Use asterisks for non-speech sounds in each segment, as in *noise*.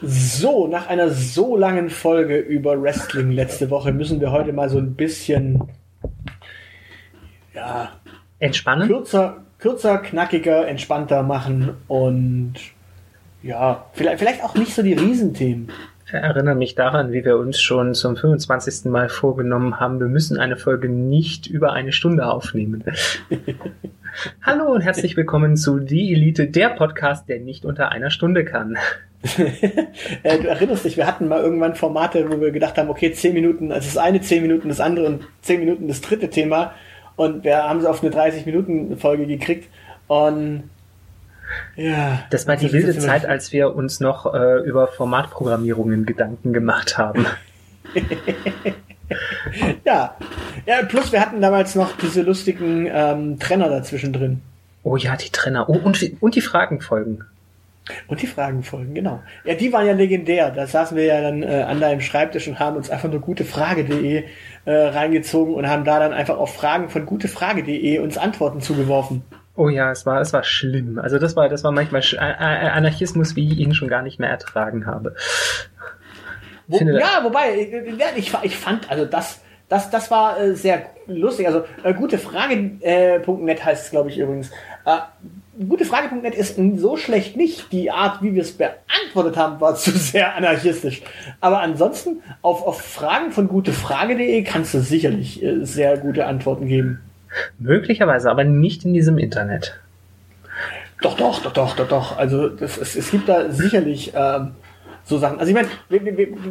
So, nach einer so langen Folge über Wrestling letzte Woche müssen wir heute mal so ein bisschen ja, Entspannen? kürzer, kürzer, knackiger, entspannter machen und ja, vielleicht, vielleicht auch nicht so die Riesenthemen. Erinnere mich daran, wie wir uns schon zum 25. Mal vorgenommen haben, wir müssen eine Folge nicht über eine Stunde aufnehmen. *laughs* Hallo und herzlich willkommen zu Die Elite, der Podcast, der nicht unter einer Stunde kann. *laughs* äh, du erinnerst dich, wir hatten mal irgendwann Formate, wo wir gedacht haben, okay, 10 Minuten, also das eine 10 Minuten, das andere und 10 Minuten das dritte Thema und wir haben es auf eine 30-Minuten-Folge gekriegt und ja. Das war die Also, wilde das- Zeit, als wir uns noch äh, über Formatprogrammierungen Gedanken gemacht haben. *laughs* Ja. ja, plus wir hatten damals noch diese lustigen ähm, Trenner dazwischen drin. Oh ja, die Trenner. Oh, und, und die Fragenfolgen. Und die Fragenfolgen, genau. Ja, die waren ja legendär. Da saßen wir ja dann äh, an deinem Schreibtisch und haben uns einfach nur gutefrage.de äh, reingezogen und haben da dann einfach auf Fragen von gutefrage.de uns Antworten zugeworfen. Oh ja, es war, es war schlimm. Also das war, das war manchmal Sch- äh, äh, Anarchismus, wie ich ihn schon gar nicht mehr ertragen habe. Wo, ja, wobei, äh, ja, ich, ich fand, also das, das, das war äh, sehr lustig. Also äh, gutefrage.net äh, heißt es, glaube ich, übrigens. Äh, gutefrage.net ist so schlecht nicht. Die Art, wie wir es beantwortet haben, war *laughs* zu sehr anarchistisch. Aber ansonsten, auf, auf Fragen von gutefrage.de kannst du sicherlich äh, sehr gute Antworten geben. Möglicherweise, aber nicht in diesem Internet. Doch, doch, doch, doch, doch, doch. Also das, es, es gibt da sicherlich ähm, so Sachen. Also ich meine,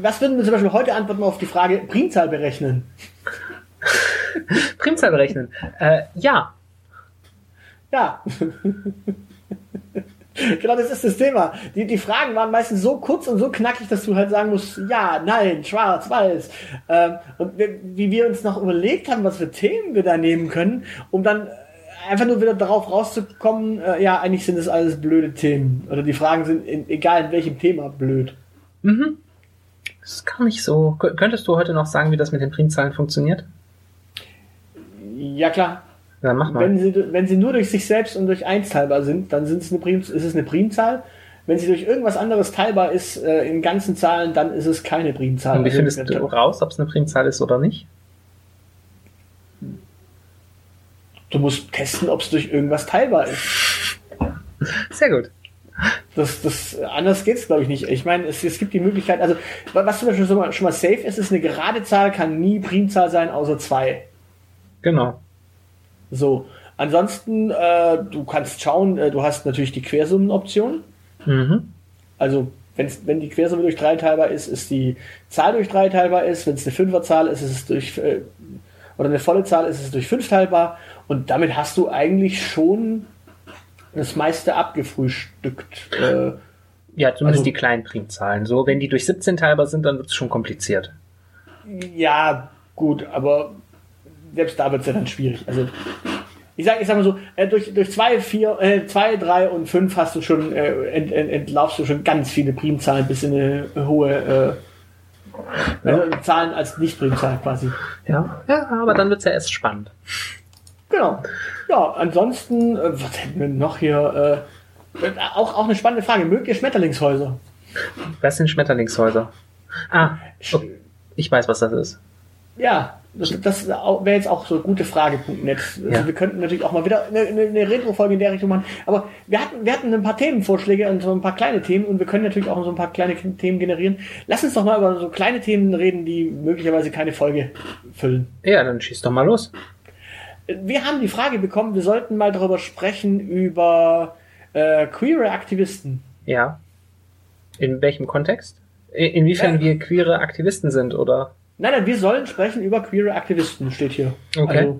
was würden wir zum Beispiel heute antworten auf die Frage Primzahl berechnen? *laughs* Primzahl berechnen. Äh, ja, Ja. *laughs* genau, das ist das Thema. Die, die Fragen waren meistens so kurz und so knackig, dass du halt sagen musst, ja, nein, schwarz, weiß. Ähm, und wir, wie wir uns noch überlegt haben, was für Themen wir da nehmen können, um dann äh, einfach nur wieder darauf rauszukommen, äh, ja, eigentlich sind das alles blöde Themen. Oder die Fragen sind, in, egal in welchem Thema, blöd. Mhm. Das ist gar nicht so. Kö- Könntest du heute noch sagen, wie das mit den Primzahlen funktioniert? Ja, klar. Ja, mach mal. Wenn sie, wenn sie nur durch sich selbst und durch eins teilbar sind, dann sind es eine Prim, ist es eine Primzahl. Wenn sie durch irgendwas anderes teilbar ist, äh, in ganzen Zahlen, dann ist es keine Primzahl. Und wie Also, findest du raus, ob es eine Primzahl ist oder nicht? Du musst testen, ob es durch irgendwas teilbar ist. Sehr gut. Das, das, anders geht's glaube ich, nicht. Ich meine, es, es gibt die Möglichkeit, also, wa- was zum Beispiel schon mal, schon mal safe ist, ist eine gerade Zahl kann nie Primzahl sein, außer zwei. Genau. So. Ansonsten, äh, du kannst schauen, äh, du hast natürlich die Quersummenoption. Mhm. Also, wenn's, wenn die Quersumme durch 3 teilbar ist, ist die Zahl durch 3 teilbar ist. Wenn es eine Fünferzahl ist, ist es durch, äh, oder eine volle Zahl ist es durch 5 teilbar. Und damit hast du eigentlich schon das meiste abgefrühstückt. Äh, Ja, zumindest Also- die kleinen Primzahlen. So, wenn die durch 17 teilbar sind, dann wird es schon kompliziert. ja, gut, aber selbst da wird es ja dann schwierig. Also, ich sag, ich sag mal so, äh, durch, durch 2, 4, äh, 2, 3 und 5 hast du schon, äh, ent, ent, entlaufst du schon ganz viele Primzahlen bis in eine hohe, äh, also Zahlen als Nicht-Primzahl quasi. Ja, ja aber dann wird es ja erst spannend. Genau. Ja, ansonsten, äh, was hätten wir noch hier? Äh, auch, auch eine spannende Frage. Mögt ihr Schmetterlingshäuser? Was sind Schmetterlingshäuser? Ah, oh, ich weiß, was das ist. Ja, das, das wäre jetzt auch so gute Frage.net. Also Ja. Wir könnten natürlich auch mal wieder eine, eine, eine Retro-Folge in der Richtung machen. Aber wir hatten, wir hatten ein paar Themenvorschläge und so ein paar kleine Themen und wir können natürlich auch so ein paar kleine Themen generieren. Lass uns doch mal über so kleine Themen reden, die möglicherweise keine Folge füllen. Ja, dann schieß doch mal los. Wir haben die Frage bekommen, wir sollten mal darüber sprechen, über äh, queere Aktivisten. Ja. In welchem Kontext? In- Inwiefern Ja. wir queere Aktivisten sind, oder? Nein, nein, wir sollen sprechen über queere Aktivisten, steht hier. Okay. Also,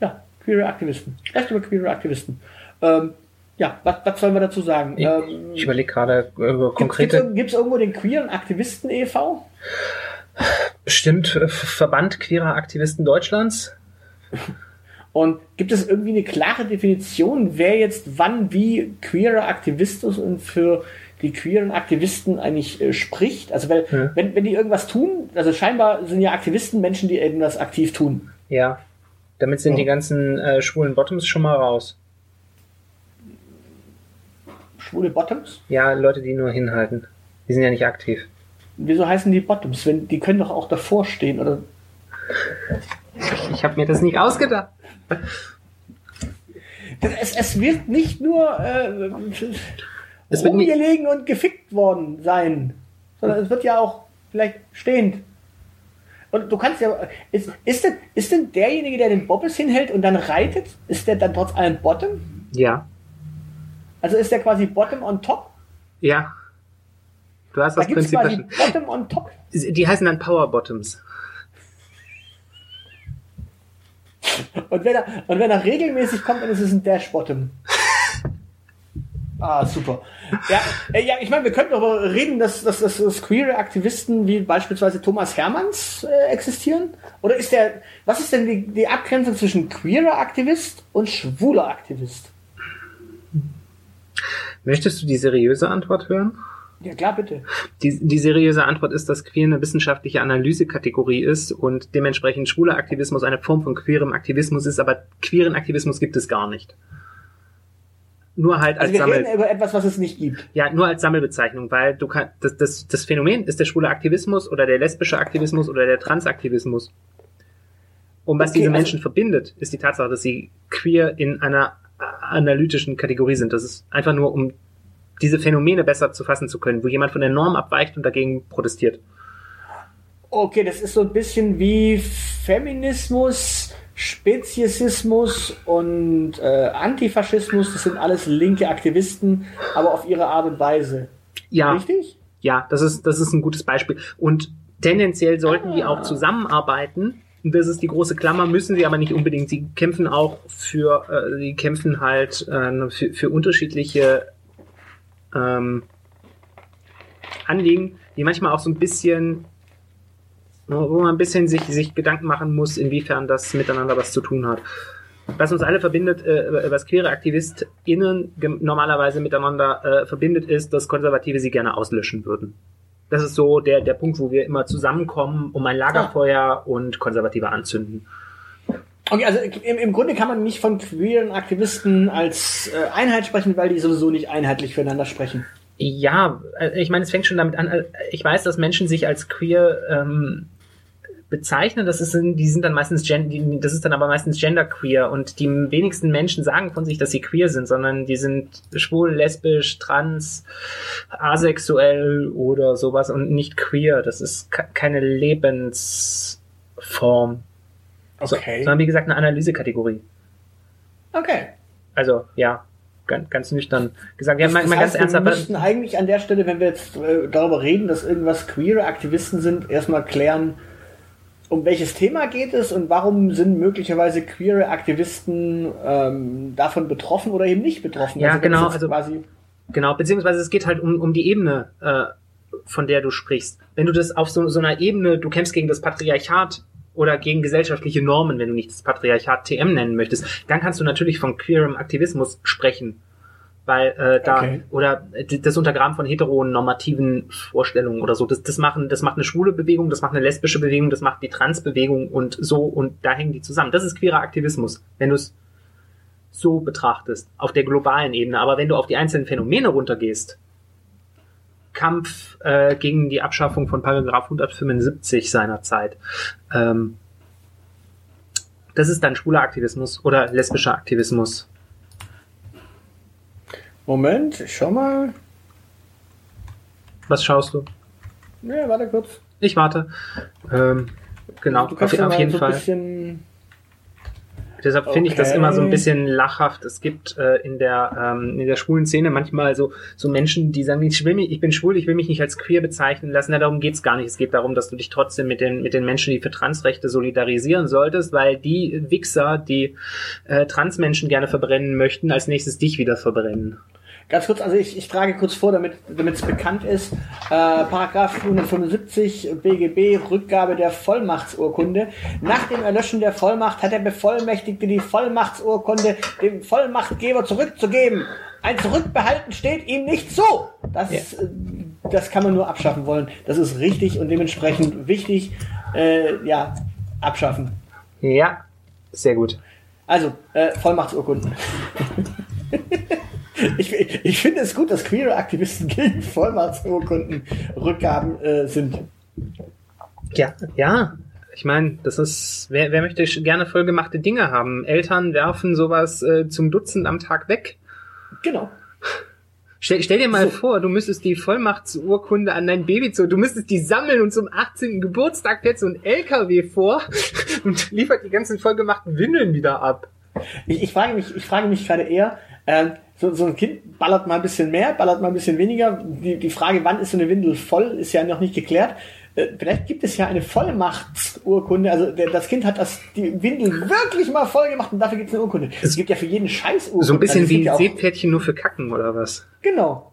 ja, queere Aktivisten. Sprecht über queere Aktivisten. Ähm, ja, was, was sollen wir dazu sagen? Ich, ähm, ich überlege gerade äh, Gibt konkrete, es irgendwo den queeren Aktivisten e.V.? bestimmt äh, Verband queerer Aktivisten Deutschlands. Und gibt es irgendwie eine klare Definition, wer jetzt wann wie queerer Aktivist ist und für die queeren Aktivisten eigentlich äh, spricht? Also weil, Ja. wenn, wenn die irgendwas tun, also scheinbar sind ja Aktivisten Menschen, die irgendwas aktiv tun. Ja. Damit sind Ja. die ganzen äh, schwulen Bottoms schon mal raus. Schwule Bottoms? Ja, Leute, die nur hinhalten. Die sind ja nicht aktiv. Wieso heißen die Bottoms? Wenn, die können doch auch davor stehen, oder? Ich habe mir das nicht ausgedacht. Es, es wird nicht nur äh, Es wird rumgelegen und gefickt worden sein, sondern es wird ja auch vielleicht stehend. Und du kannst ja. Ist, ist, denn, ist denn derjenige, der den Bobbes hinhält und dann reitet, ist der dann trotz allem Bottom? Ja. Also ist der quasi Bottom on top? Ja. Du hast Da das Prinzip quasi. Bottom on top. Die heißen dann Power Bottoms. Und wenn er, und wenn er regelmäßig kommt, dann ist es ein Dash Bottom. Ah, super. Ja, äh, ja ich meine, wir könnten darüber reden, dass, dass, dass, dass queere Aktivisten wie beispielsweise Thomas Hermanns äh, existieren. Oder ist der, was ist denn die, die Abgrenzung zwischen queerer Aktivist und schwuler Aktivist? Möchtest du die seriöse Antwort hören? Ja, klar, bitte. Die, die seriöse Antwort ist, dass queer eine wissenschaftliche Analysekategorie ist und dementsprechend schwuler Aktivismus eine Form von queerem Aktivismus ist, aber queeren Aktivismus gibt es gar nicht. Nur halt als Also wir Sammel, reden über etwas, was es nicht gibt. ja, nur als Sammelbezeichnung, weil du kannst, das, das, das Phänomen ist der schwule Aktivismus oder der lesbische Aktivismus oder der Transaktivismus. Und was Okay, diese also- Menschen verbindet, ist die Tatsache, dass sie queer in einer analytischen Kategorie sind. Das ist einfach nur, um diese Phänomene besser zu fassen zu können, wo jemand von der Norm abweicht und dagegen protestiert. Okay, das ist so ein bisschen wie Feminismus, Speziesismus und äh, Antifaschismus. Das sind alles linke Aktivisten, aber auf ihre Art und Weise. Ja, Richtig? ja, das ist, das ist ein gutes Beispiel. Und tendenziell sollten die Ah. auch zusammenarbeiten. Und Das ist die große Klammer, müssen sie aber nicht unbedingt. Sie kämpfen auch für, äh, sie kämpfen halt äh, für, für unterschiedliche ähm, Anliegen, die manchmal auch so ein bisschen, wo man ein bisschen sich, sich Gedanken machen muss, inwiefern das miteinander was zu tun hat. Was uns alle verbindet, äh, was queere AktivistInnen normalerweise miteinander äh, verbindet, ist, dass Konservative sie gerne auslöschen würden. Das ist so der, der Punkt, wo wir immer zusammenkommen, um ein Lagerfeuer und Konservative anzünden. Okay, also im, im Grunde kann man nicht von queeren Aktivisten als äh, Einheit sprechen, weil die sowieso nicht einheitlich füreinander sprechen. Ja, äh, ich meine, es fängt schon damit an. äh, Ich weiß, dass Menschen sich als queer ähm, bezeichnen. Das ist, die sind dann meistens das ist dann aber meistens genderqueer und die wenigsten Menschen sagen von sich, dass sie queer sind, sondern die sind schwul, lesbisch, trans, asexuell oder sowas und nicht queer. Das ist ke- keine Lebensform, so, sondern wie gesagt eine Analysekategorie. Okay. Also ja, ganz, ganz nüchtern gesagt. Ja, Das, mal, das mal ganz heißt, wir müssten eigentlich an der Stelle, wenn wir jetzt äh, darüber reden, dass irgendwas queere Aktivisten sind, erstmal klären, um welches Thema geht es und warum sind möglicherweise queere Aktivisten ähm, davon betroffen oder eben nicht betroffen. Ja, es genau, also- quasi Genau, beziehungsweise es geht halt um, um die Ebene, äh, von der du sprichst. Wenn du das auf so, so einer Ebene, du kämpfst gegen das Patriarchat oder gegen gesellschaftliche Normen, wenn du nicht das Patriarchat TM nennen möchtest, dann kannst du natürlich von queerem Aktivismus sprechen. Weil äh, da Okay. oder äh, das Untergraben von heteronormativen Vorstellungen oder so, das, das machen, das macht eine schwule Bewegung, das macht eine lesbische Bewegung, das macht die Transbewegung und so und da hängen die zusammen. Das ist queerer Aktivismus, wenn du es so betrachtest, auf der globalen Ebene. Aber wenn du auf die einzelnen Phänomene runtergehst, Kampf äh, gegen die Abschaffung von Paragraph 175 seinerzeit, ähm, das ist dann schwuler Aktivismus oder lesbischer Aktivismus. Moment, ich schau mal. Was schaust du? Ja, warte kurz. Ich warte. Ähm, genau, du auf, kannst auf mal jeden so ein Fall. Deshalb finde ich das Okay. immer so ein bisschen lachhaft. Es gibt äh, in der ähm, in der schwulen Szene manchmal so so Menschen, die sagen, ich will mich, ich bin schwul, ich will mich nicht als queer bezeichnen lassen. Na, darum geht's gar nicht. Es geht darum, dass du dich trotzdem mit den mit den Menschen, die für Transrechte solidarisieren solltest, weil die Wichser, die äh, Transmenschen gerne verbrennen möchten, als nächstes dich wieder verbrennen. Ganz kurz, also ich, ich trage kurz vor, damit es bekannt ist, äh, Paragraph 175 BGB, Rückgabe der Vollmachtsurkunde. Nach dem Erlöschen der Vollmacht hat der Bevollmächtigte die Vollmachtsurkunde dem Vollmachtgeber zurückzugeben. Ein Zurückbehalten steht ihm nicht zu. Das, äh, das kann man nur abschaffen wollen. Das ist richtig und dementsprechend wichtig. Äh, ja, abschaffen. Ja, sehr gut. Also, äh, Vollmachtsurkunden. *laughs* ich ich finde es gut, dass queere Aktivisten gegen Vollmachtsurkunden Rückgaben äh, sind. Ja, ja. Ich meine, das ist, wer, wer möchte gerne vollgemachte Dinge haben? Eltern werfen sowas äh, zum Dutzend am Tag weg. Genau. Stell, stell dir mal So. vor, du müsstest die Vollmachtsurkunde an dein Baby zu, du müsstest die sammeln und zum 18. Geburtstag fährt so ein LKW vor *laughs* und liefert die ganzen vollgemachten Windeln wieder ab. Ich, ich frage mich, ich frage mich gerade eher, ähm, so, so ein Kind ballert mal ein bisschen mehr, ballert mal ein bisschen weniger. Die, die Frage, wann ist so eine Windel voll, ist ja noch nicht geklärt. Äh, vielleicht gibt es ja eine Vollmachtsurkunde. Also der, das Kind hat das, die Windel wirklich mal voll gemacht und dafür gibt es eine Urkunde. Es gibt ja für jeden Scheiß Urkunde. So ein bisschen Also wie auch- Seepferdchen nur für Kacken oder was? Genau.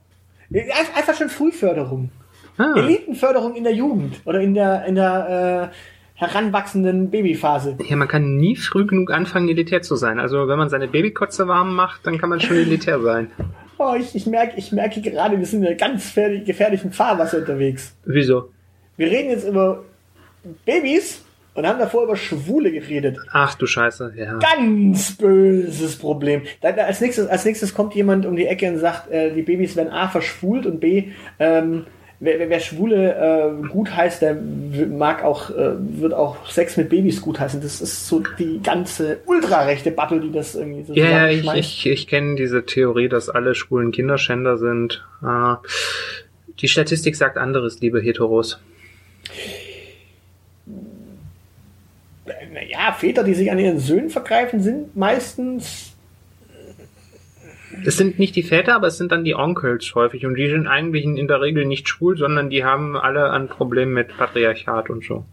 Ein- Einfach schon Frühförderung. Ah, Elitenförderung in der Jugend oder in der, in der äh, heranwachsenden Babyphase. ja, man kann nie früh genug anfangen, elitär zu sein. Also wenn man seine Babykotze warm macht, dann kann man schon elitär sein. *laughs* Oh, ich, ich, merke, ich merke gerade, wir sind in einer ganz gefährlich- gefährlichen Fahrwasser unterwegs. Wieso? Wir reden jetzt über Babys und haben davor über Schwule geredet. Ach du Scheiße, ja. Ganz böses Problem. Da, da, als, nächstes, als nächstes kommt jemand um die Ecke und sagt, äh, die Babys werden A verschwult und B, ähm, wer, wer, wer Schwule äh, gut heißt, der mag auch, äh, wird auch Sex mit Babys gut heißen. Das ist so die ganze ultrarechte Battle, die das irgendwie so Ja, ja, ich, ich, ich kenne diese Theorie, dass alle schwulen Kinderschänder sind. Äh, die Statistik sagt anderes, liebe Heteros. Naja, Väter, die sich an ihren Söhnen vergreifen, sind meistens. Es sind nicht die Väter, aber es sind dann die Onkels häufig. Und die sind eigentlich in der Regel nicht schwul, sondern die haben alle ein Problem mit Patriarchat und so.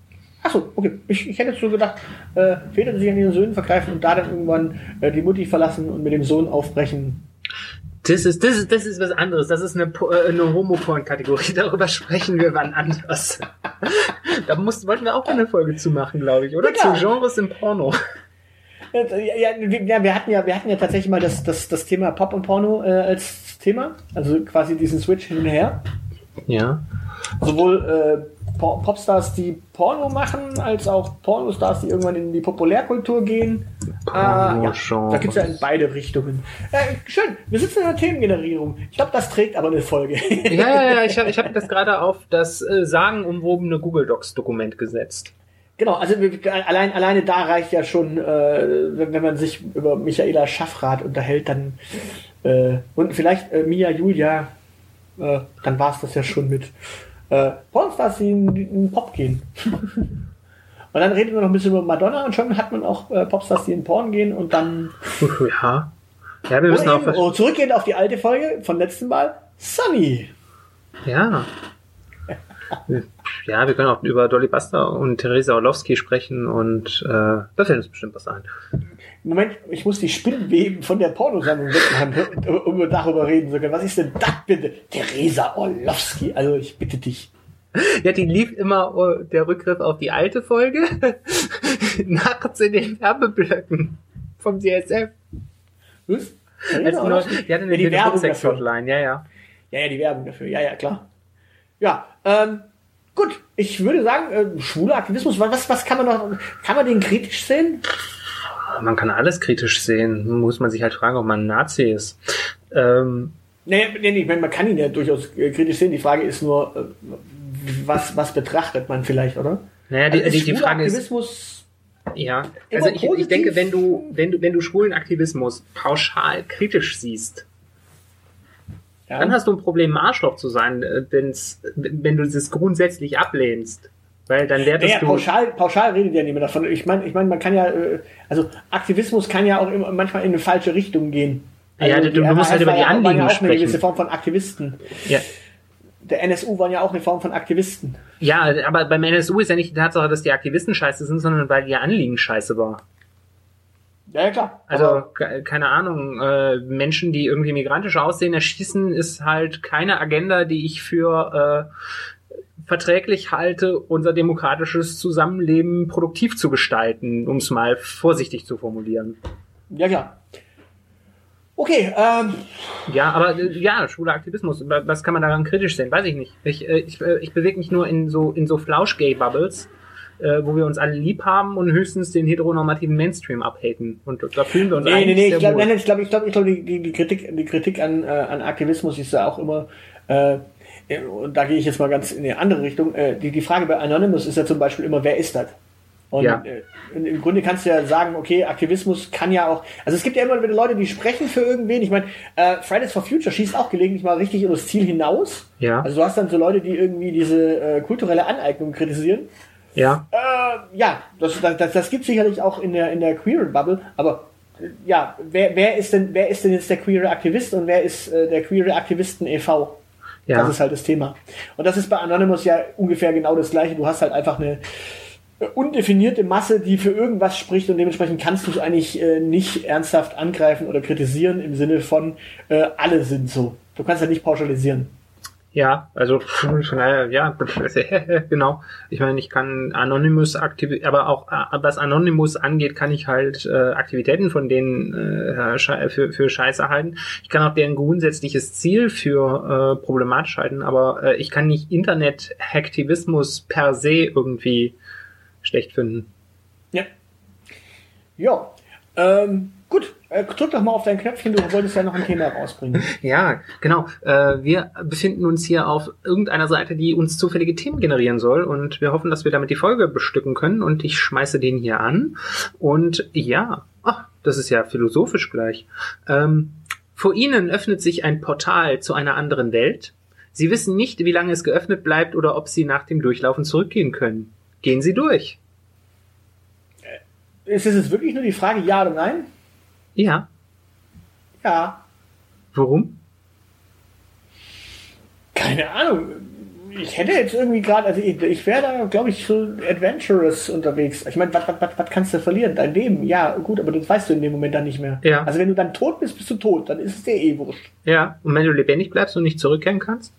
Achso, okay. Ich, ich hätte jetzt so gedacht, äh, Väter, die sich an ihren Söhnen vergreifen und da dann irgendwann äh, die Mutti verlassen und mit dem Sohn aufbrechen. Das ist, das ist, das ist was anderes. Das ist eine, äh, eine Homoporn-Kategorie. *laughs* Darüber sprechen wir wann anders. *laughs* da muss, wollten wir auch eine Folge zu machen, glaube ich, oder? Ja. Zu Genres im Porno. Äh, Ja, wir, ja, wir hatten ja, wir hatten ja tatsächlich mal das, das, das Thema Pop und Porno äh, als Thema, also quasi diesen Switch hin und her. Ja. Sowohl äh, Po- Popstars, die Porno machen, als auch Pornostars, die irgendwann in die Populärkultur gehen. Ah, ja, da gibt's ja in beide Richtungen. Äh, schön, wir sitzen in der Themengenerierung. Ich glaube, das trägt aber eine Folge. Ja, ja, ja, ich habe ich hab das gerade auf das äh, sagenumwobene Google Docs Dokument gesetzt. Genau, also allein, alleine da reicht ja schon, äh, wenn, wenn man sich über Michaela Schaffrath unterhält, dann äh, und vielleicht äh, Mia Julia, äh, dann war es das ja schon mit äh, Pornstars, die in, in Pop gehen. *laughs* und dann reden wir noch ein bisschen über Madonna und schon hat man auch äh, Popstars, die in Porn gehen und dann *laughs* Ja. Ja, wir müssen auch. oh, zurückgehend auf die alte Folge von letztem Mal, Sunny. Ja. *laughs* Ja, wir können auch über Dolly Buster und Theresa Orlowski sprechen und äh, da fällt uns bestimmt was ein. Moment, ich muss die Spinnweben von der Pornosammlung wegmachen, um darüber reden zu können. Was ist denn das bitte? Theresa Orlowski, also ich bitte dich. Ja, die lief immer äh, der Rückgriff auf die alte Folge *laughs* nachts in den Werbeblöcken vom DSF. Was? Als Theresa die, noch, Orlowski? die hatte eine ja, die Werbung dafür. Hotline, ja, ja. Ja, ja, die Werbung dafür. Ja, ja, klar. Ja, ähm, gut. Ich würde sagen, äh, schwuler Aktivismus, was, was kann man noch, kann man den kritisch sehen? Man kann alles kritisch sehen. Muss man sich halt fragen, ob man ein Nazi ist. Ähm, Nee, nee, nee, man kann ihn ja durchaus äh, kritisch sehen. Die Frage ist nur, äh, was, was betrachtet man vielleicht, oder? naja, die, Also die, die Frage ist, Aktivismus, ja, Immer also ich, ich denke, wenn du, wenn du, wenn du schwulen Aktivismus pauschal kritisch siehst, ja, dann hast du ein Problem, ein Arschloch zu sein, äh, wenn's, wenn du das grundsätzlich ablehnst. Weil dann wertest Naja, du. pauschal, pauschal redet ja niemand davon. Ich meine, ich meine, man kann ja, äh, also Aktivismus kann ja auch immer, manchmal in eine falsche Richtung gehen. Ja, Also du- du musst halt über die ja, Anliegen ja auch eine sprechen. gewisse Form von Aktivisten. Ja. Der NSU waren ja auch eine Form von Aktivisten. ja, aber beim NSU ist ja nicht die Tatsache, dass die Aktivisten scheiße sind, sondern weil ihr Anliegen scheiße war. Ja, ja klar. Also, keine Ahnung, äh, Menschen, die irgendwie migrantisch aussehen, erschießen, ist halt keine Agenda, die ich für äh, verträglich halte, unser demokratisches Zusammenleben produktiv zu gestalten, um es mal vorsichtig zu formulieren. ja klar. Okay, ähm, Ja, aber äh, ja, schwuler Aktivismus, wa- was kann man daran kritisch sehen? Weiß ich nicht. Ich, äh, ich, äh, ich bewege mich nur in so, in so Flausch-Gay-Bubbles, äh, wo wir uns alle lieb haben und höchstens den heteronormativen Mainstream abhaten. Und da fühlen wir uns nee, nee, nee, sehr ich glaube, wohl. nein, nein, ich glaube, ich glaube, ich glaube, die, die, die Kritik, die Kritik an, äh, an Aktivismus ist ja auch immer, äh, und da gehe ich jetzt mal ganz in eine andere Richtung. Äh, die, die Frage bei Anonymous ist ja zum Beispiel immer, wer ist das? Und Ja. äh, im im Grunde kannst du ja sagen, okay, Aktivismus kann ja auch, also es gibt ja immer wieder Leute, die sprechen für irgendwen. Ich meine, äh, Fridays for Future schießt auch gelegentlich mal richtig über das Ziel hinaus. Ja. Also du hast dann so Leute, die irgendwie diese äh, kulturelle Aneignung kritisieren. Ja, Äh, ja, das, das, das, gibt sicherlich auch in der, in der queeren Bubble, aber äh, ja, wer, wer ist denn, wer ist denn jetzt der queere Aktivist und wer ist äh, der queere Aktivisten e.V.? Ja. Das ist halt das Thema. Und das ist bei Anonymous ja ungefähr genau das gleiche. Du hast halt einfach eine äh, undefinierte Masse, die für irgendwas spricht und dementsprechend kannst du es eigentlich äh, nicht ernsthaft angreifen oder kritisieren im Sinne von äh, alle sind so. Du kannst halt nicht pauschalisieren. Ja, also *laughs* von daher, ja, *laughs* genau. Ich meine, ich kann Anonymous aktiv, aber auch äh, was Anonymous angeht, kann ich halt äh, Aktivitäten von denen äh, für, für Scheiße halten. Ich kann auch deren grundsätzliches Ziel für äh, problematisch halten, aber äh, ich kann nicht Internet-Hacktivismus per se irgendwie schlecht finden. Ja. Ja. Ähm. Äh, drück doch mal auf dein Knöpfchen, du wolltest ja noch ein Thema rausbringen. *laughs* Ja, genau. Äh, wir befinden uns hier auf irgendeiner Seite, die uns zufällige Themen generieren soll und wir hoffen, dass wir damit die Folge bestücken können und ich schmeiße den hier an und ja, ach, das ist ja philosophisch gleich. Ähm, vor Ihnen öffnet sich ein Portal zu einer anderen Welt. Sie wissen nicht, wie lange es geöffnet bleibt oder ob Sie nach dem Durchlaufen zurückgehen können. Gehen Sie durch. Ist es wirklich nur die Frage ja oder nein? Ja. Ja. Warum? Keine Ahnung. Ich hätte jetzt irgendwie gerade, also ich, ich wäre da, glaube ich, so adventurous unterwegs. Ich meine, was, kannst du verlieren? Dein Leben, ja, gut, aber das weißt du in dem Moment dann nicht mehr. Ja. Also wenn du dann tot bist, bist du tot, dann ist es dir eh wurscht. Ja. Und wenn du lebendig bleibst und nicht zurückkehren kannst?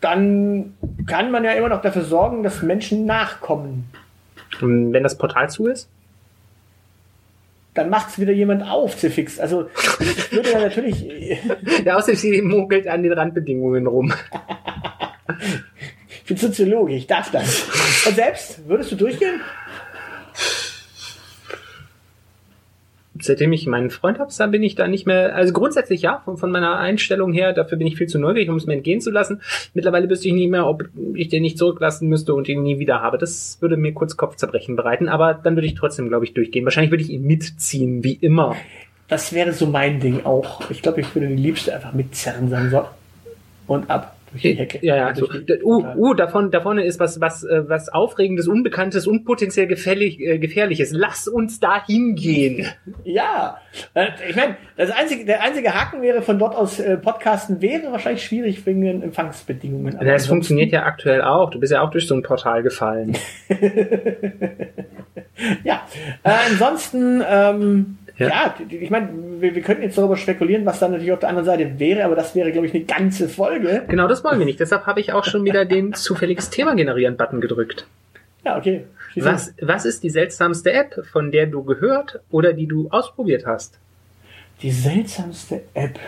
Dann kann man ja immer noch dafür sorgen, dass Menschen nachkommen. Und wenn das Portal zu ist? Dann macht es wieder jemand auf, Zifix. Also ich würde ja natürlich. *laughs* Der Aushilfsjedi munkelt an den Randbedingungen rum. *laughs* Ich bin Soziologe, ich darf das. Und selbst, würdest du durchgehen? Seitdem ich meinen Freund habe, bin ich da nicht mehr, also grundsätzlich ja, von, von meiner Einstellung her, dafür bin ich viel zu neugierig, um es mir entgehen zu lassen. Mittlerweile wüsste ich nicht mehr, ob ich den nicht zurücklassen müsste und ihn nie wieder habe. Das würde mir kurz Kopfzerbrechen bereiten, aber dann würde ich trotzdem, glaube ich, durchgehen. Wahrscheinlich würde ich ihn mitziehen, wie immer. Das wäre so mein Ding auch. Ich glaube, ich würde die Liebste einfach mitzerren, sagen so. Und ab durch die Hecke. Ja, ja. Durch die- Uh, uh, davon, da vorne ist was, was, äh, was Aufregendes, Unbekanntes und potenziell gefährlich, äh, Gefährliches. Lass uns da hingehen. *laughs* ja. Äh, ich meine, das einzige, der einzige Haken wäre von dort aus äh, Podcasten wäre wahrscheinlich schwierig wegen den Empfangsbedingungen. Aber Ja, es funktioniert ja aktuell auch. Du bist ja auch durch so ein Portal gefallen. *laughs* Ja. Äh, ansonsten, ähm, Ja. ja, ich meine, wir, wir könnten jetzt darüber spekulieren, was dann natürlich auf der anderen Seite wäre, aber das wäre, glaube ich, eine ganze Folge. Genau, das wollen wir nicht. Deshalb habe ich auch schon wieder den *laughs* zufälliges Thema generieren Button gedrückt. Ja, okay. Schieß. Was, was ist die seltsamste App, von der du gehört oder die du ausprobiert hast? Die seltsamste App.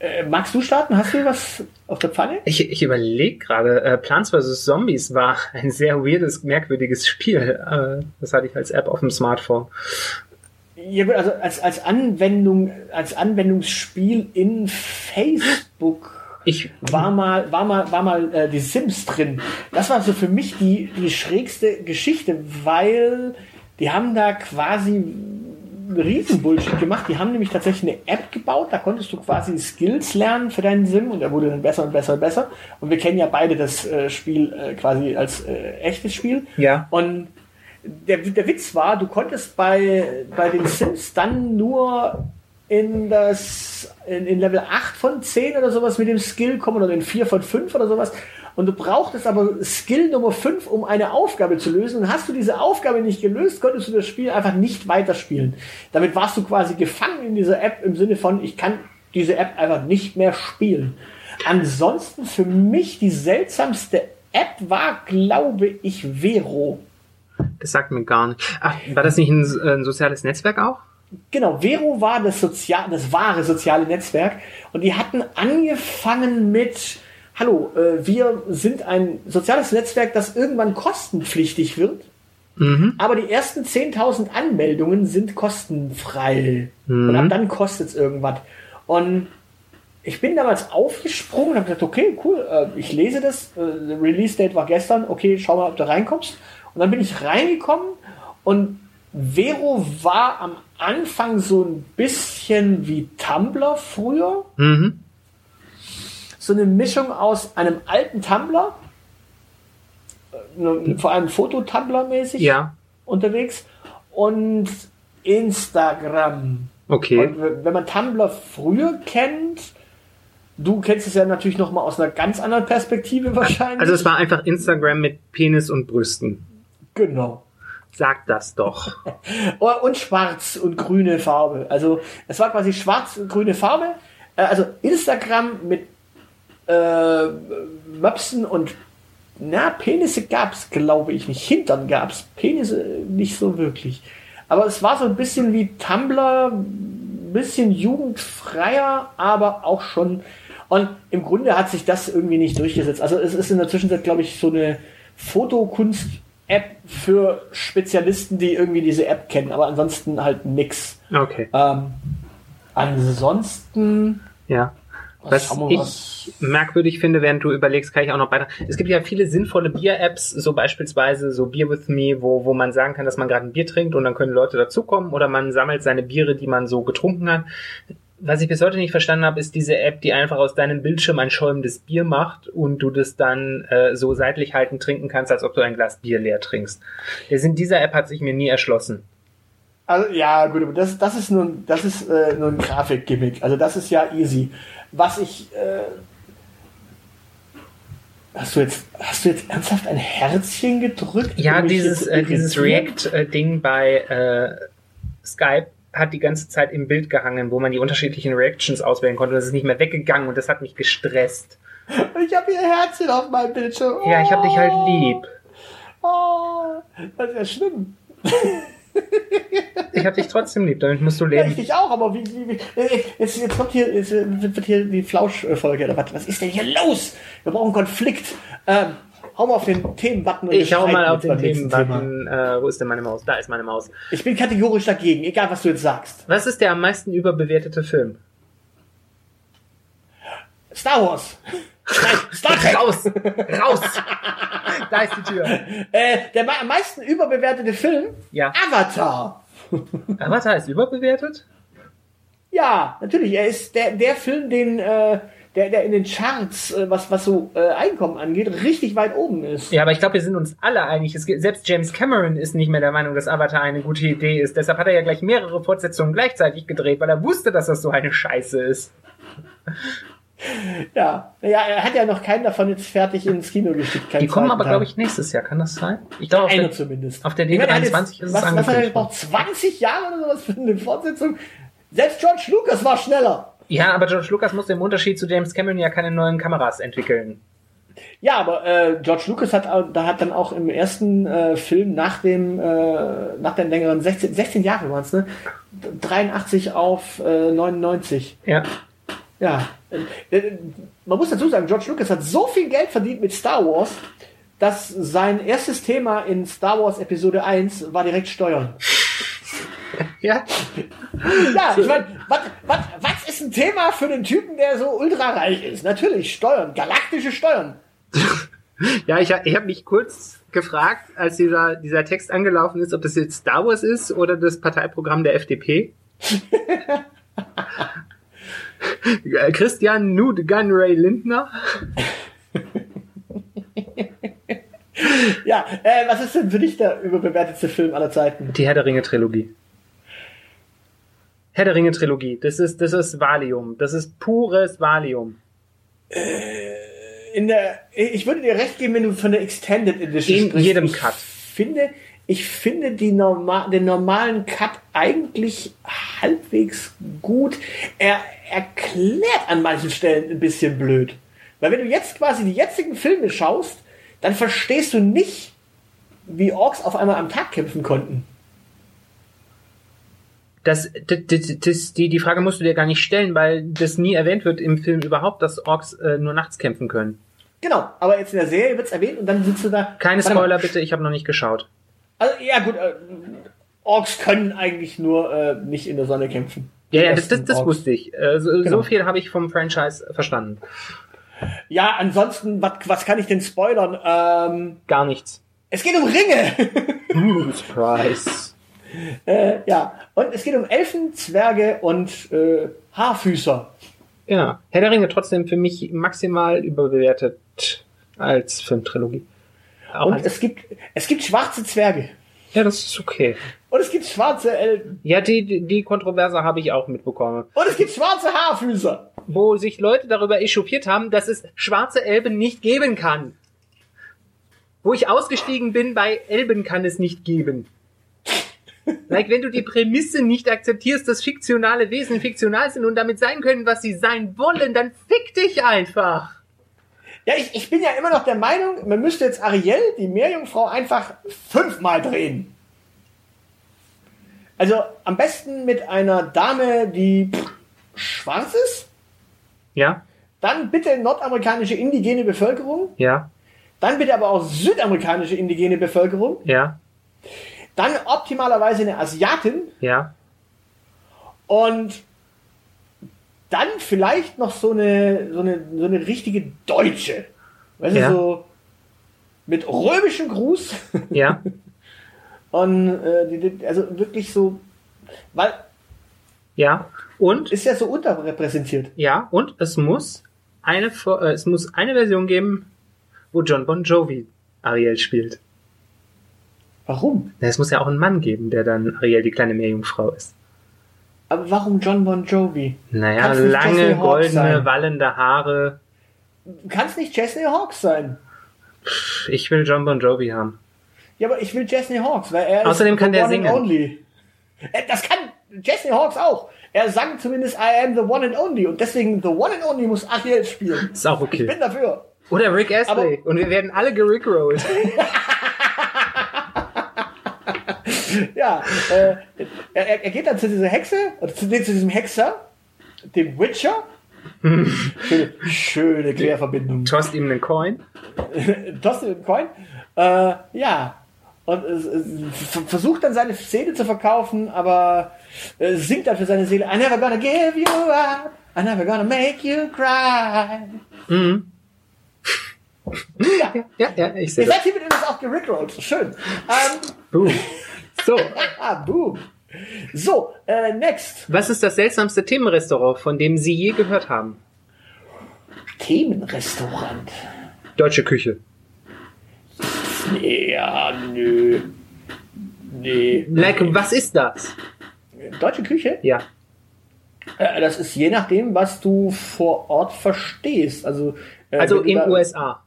Äh, magst du starten? Hast du was auf der Pfanne? Ich, ich überlege gerade, äh, Plants vs. Zombies war ein sehr weirdes, merkwürdiges Spiel. Äh, das hatte ich als App auf dem Smartphone. Ja, gut, also als, als Anwendung, als Anwendungsspiel in Facebook Ich, war mal, war mal, war mal äh, die Sims drin. Das war so für mich die, die schrägste Geschichte, weil die haben da quasi riesen Bullshit gemacht. Die haben nämlich tatsächlich eine App gebaut, da konntest du quasi Skills lernen für deinen Sim und er wurde dann besser und besser und besser. Und wir kennen ja beide das äh, Spiel äh, quasi als äh, echtes Spiel. Ja. Und der, der Witz war, du konntest bei, bei den Sims dann nur in das in, in Level 8 von 10 oder sowas mit dem Skill kommen oder in 4 von 5 oder sowas. Und du brauchtest aber Skill Nummer 5, um eine Aufgabe zu lösen. Und hast du diese Aufgabe nicht gelöst, konntest du das Spiel einfach nicht weiterspielen. Damit warst du quasi gefangen in dieser App im Sinne von, ich kann diese App einfach nicht mehr spielen. Ansonsten für mich die seltsamste App war, glaube ich, Vero. Das sagt mir gar nicht. Ach, war das nicht ein, ein soziales Netzwerk auch? Genau, Vero war das, Sozial das wahre soziale Netzwerk und die hatten angefangen mit, hallo, äh, wir sind ein soziales Netzwerk, das irgendwann kostenpflichtig wird, Mhm. aber die ersten 10.000 Anmeldungen sind kostenfrei und ab dann kostet es irgendwas. Und ich bin damals aufgesprungen und habe gesagt, okay, cool, äh, ich lese das, äh, Release Date war gestern, okay, schau mal, ob du reinkommst. Und dann bin ich reingekommen und Vero war am Anfang so ein bisschen wie Tumblr früher. Mhm. So eine Mischung aus einem alten Tumblr, äh, ne- vor allem Foto-Tumblr-mäßig Ja. unterwegs und Instagram. Okay. Und wenn man Tumblr früher kennt, du kennst es ja natürlich noch mal aus einer ganz anderen Perspektive wahrscheinlich. Also es war einfach Instagram mit Penis und Brüsten. genau. Sag das doch. *laughs* Und schwarz und grüne Farbe. Also es war quasi schwarz und grüne Farbe. Äh, Also Instagram mit äh, Möpsen und na, Penisse gab's, glaube ich nicht. Hintern gab's. Penisse nicht so wirklich. Aber es war so ein bisschen wie Tumblr, ein bisschen jugendfreier, aber auch schon. Und im Grunde hat sich das irgendwie nicht durchgesetzt. Also es ist in der Zwischenzeit, glaube ich, so eine Fotokunst-App für Spezialisten, die irgendwie diese App kennen, aber ansonsten halt nix. Okay. Ähm, ansonsten, Ja. Was wir ich was? merkwürdig finde, während du überlegst, kann ich auch noch weiter. Es gibt ja viele sinnvolle Bier-Apps, so beispielsweise so Beer with Me, wo, wo man sagen kann, dass man gerade ein Bier trinkt und dann können Leute dazukommen oder man sammelt seine Biere, die man so getrunken hat. Was ich bis heute nicht verstanden habe, ist diese App, die einfach aus deinem Bildschirm ein schäumendes Bier macht und du das dann äh, so seitlich halten trinken kannst, als ob du ein Glas Bier leer trinkst. Der Sinn dieser App hat sich mir nie erschlossen. Also, ja, gut, aber das, das ist nur, das ist äh, nur ein Grafikgimmick. Also das ist ja easy. Was ich, äh, hast du jetzt, hast du jetzt ernsthaft ein Herzchen gedrückt? Ja, dieses, äh, dieses? React-Ding bei äh, Skype hat die ganze Zeit im Bild gehangen, wo man die unterschiedlichen Reactions auswählen konnte. Das ist nicht mehr weggegangen und das hat mich gestresst. Ich habe hier Herzchen auf meinem Bildschirm. Ja, ich hab dich halt lieb. Oh, das ist ja schlimm. *laughs* Ich hab dich trotzdem lieb, damit musst du Ja, ich leben. dich auch, aber wie, wie, wie jetzt, jetzt kommt hier, jetzt äh, wird hier die Flauschfolge oder was, was ist denn hier los? Wir brauchen Konflikt. Ähm, hau mal auf den Themenbutton und Ich hau mal auf den. Themenbutton. Äh, wo ist denn meine Maus? Da ist meine Maus. Ich bin kategorisch dagegen, egal was du jetzt sagst. Was ist der am meisten überbewertete Film? Star Wars. Nein, Star Trek. Raus! Raus! da ist die Tür. Äh, der am meisten überbewertete Film? Ja. Avatar. Avatar ist überbewertet? Ja, natürlich. Er ist der, der Film, den, äh, der, der in den Charts, äh, was, was so äh, Einkommen angeht, richtig weit oben ist. Ja, aber ich glaube, wir sind uns alle einig. Es gibt, selbst James Cameron ist nicht mehr der Meinung, dass Avatar eine gute Idee ist. Deshalb hat er ja gleich mehrere Fortsetzungen gleichzeitig gedreht, weil er wusste, dass das so eine Scheiße ist. Ja. Ja, er hat ja noch keinen davon jetzt fertig ins Kino geschickt. Die kommen aber, glaube ich, nächstes Jahr. Kann das sein? Ich glaube, auf der, zumindest. auf der Ich meine, er hat D23 jetzt- ist es was, was hat er angekündigt. gebraucht? 20 Jahre oder sowas für eine Fortsetzung? Selbst George Lucas war schneller. Ja, aber George Lucas musste im Unterschied zu James Cameron ja keine neuen Kameras entwickeln. Ja, aber äh, George Lucas hat, da hat dann auch im ersten äh, Film nach dem, äh, nach den längeren 16, 16 Jahre waren es, ne? 83 auf äh, 99. Ja. Ja. Äh, man muss dazu sagen, George Lucas hat so viel Geld verdient mit Star Wars, dass sein erstes Thema in Star Wars Episode 1 war direkt Steuern. *laughs* Ja. Ja, ich meine, was, ist ein Thema für einen Typen, der so ultra reich ist? Natürlich, Steuern, galaktische Steuern. *laughs* Ja, ich, ich habe mich kurz gefragt, als dieser, dieser Text angelaufen ist, ob das jetzt Star Wars ist oder das Parteiprogramm der FDP. *laughs* Christian Nude Gun Ray Lindner. Ja, äh, was ist denn für dich der überbewertetste Film aller Zeiten? Die Herr der Ringe Trilogie. Herr der Ringe Trilogie. Das ist, das ist Valium. Das ist pures Valium. In der, ich würde dir recht geben, wenn du von der Extended Edition In sprichst. jedem ich Cut. Finde, ich finde die norma den normalen Cut eigentlich halbwegs gut. Er erklärt an manchen Stellen ein bisschen blöd. Weil wenn du jetzt quasi die jetzigen Filme schaust, dann verstehst du nicht, wie Orks auf einmal am Tag kämpfen konnten. Das, das, das, das, die, die Frage musst du dir gar nicht stellen, weil das nie erwähnt wird im Film überhaupt, dass Orks äh, nur nachts kämpfen können. Genau, aber jetzt in der Serie wird's erwähnt und dann sitzt du da. Keine. Spoiler bitte, ich habe noch nicht geschaut. Also, ja gut, äh, Orks können eigentlich nur äh, nicht in der Sonne kämpfen. Ja, ja, das, das, das wusste ich. Äh, so, Genau. so viel habe ich vom Franchise verstanden. Ja, ansonsten, was, was kann ich denn spoilern? Ähm, Gar nichts. es geht um Ringe. *laughs* Surprise. äh, ja, und es geht um Elfen, Zwerge und äh, Haarfüßer. Ja, Herr der Ringe trotzdem für mich maximal überbewertet als Filmtrilogie. Auch Und als, es gibt, es gibt schwarze Zwerge. ja, das ist okay. Und es gibt schwarze Elfen. Ja, die, die, die Kontroverse habe ich auch mitbekommen. Und es gibt schwarze Haarfüßer. Wo sich Leute darüber echauffiert haben, dass es schwarze Elben nicht geben kann. Wo ich ausgestiegen bin, bei Elben kann es nicht geben. *laughs* Like, wenn du die Prämisse nicht akzeptierst, dass fiktionale Wesen fiktional sind und damit sein können, was sie sein wollen, dann fick dich einfach. Ja, ich, ich bin ja immer noch der Meinung, man müsste jetzt Ariel, die Meerjungfrau, einfach fünfmal drehen. Also am besten mit einer Dame, die schwarz ist. Ja, Dann bitte nordamerikanische indigene Bevölkerung. ja, Dann bitte aber auch südamerikanische indigene Bevölkerung. ja, Dann optimalerweise eine Asiatin. ja. Und dann vielleicht noch so eine, so eine, so eine richtige Deutsche. Weißt Ja. du, so mit römischem Gruß. Ja, *laughs* Und äh, die, also wirklich so, weil ja. Und, ist ja so unterrepräsentiert. ja, und es muss eine, äh, es muss eine Version geben, wo John Bon Jovi Ariel spielt. Warum? Na, Es muss ja auch einen Mann geben, der dann Ariel, die kleine Meerjungfrau ist. Aber warum John Bon Jovi? Naja, Kann's lange, goldene, sein? wallende Haare. Kann es nicht Jesse Hawks sein? Ich will John Bon Jovi haben. Ja, aber ich will Jesse Hawks, weil er Außerdem kann der singen. Only. Äh, Das kann Jesse Hawks auch. Er sang zumindest I am the one and only und deswegen the one and only muss Ariel spielen. Ist auch Ich bin okay. dafür. Oder Rick Astley. Und wir werden alle gerickrollt. *laughs* Ja, äh, er, er geht dann zu dieser Hexe, oder zu, zu diesem Hexer, dem Witcher. schöne, *laughs* schöne Querverbindung. Tost ihm einen Coin. *laughs* Toste den Coin. Äh, ja. Und es, v- versucht dann seine Seele zu verkaufen, aber äh, singt dann für seine Seele I never gonna give you up, I never gonna make you cry. Mhm. Ja. Ja, ja, ich sehe Ihr seid hiermit übrigens auch gerickrollt. Schön. Ähm, Boom. So, *laughs* ah, boom. So, äh, next. was ist das seltsamste Themenrestaurant, von dem Sie je gehört haben? Themenrestaurant. Deutsche Küche. Ja, nö. Nee. Like, was ist das? Deutsche Küche? Ja. Äh, das ist je nachdem, was du vor Ort verstehst. Also, äh, Also in da- USA.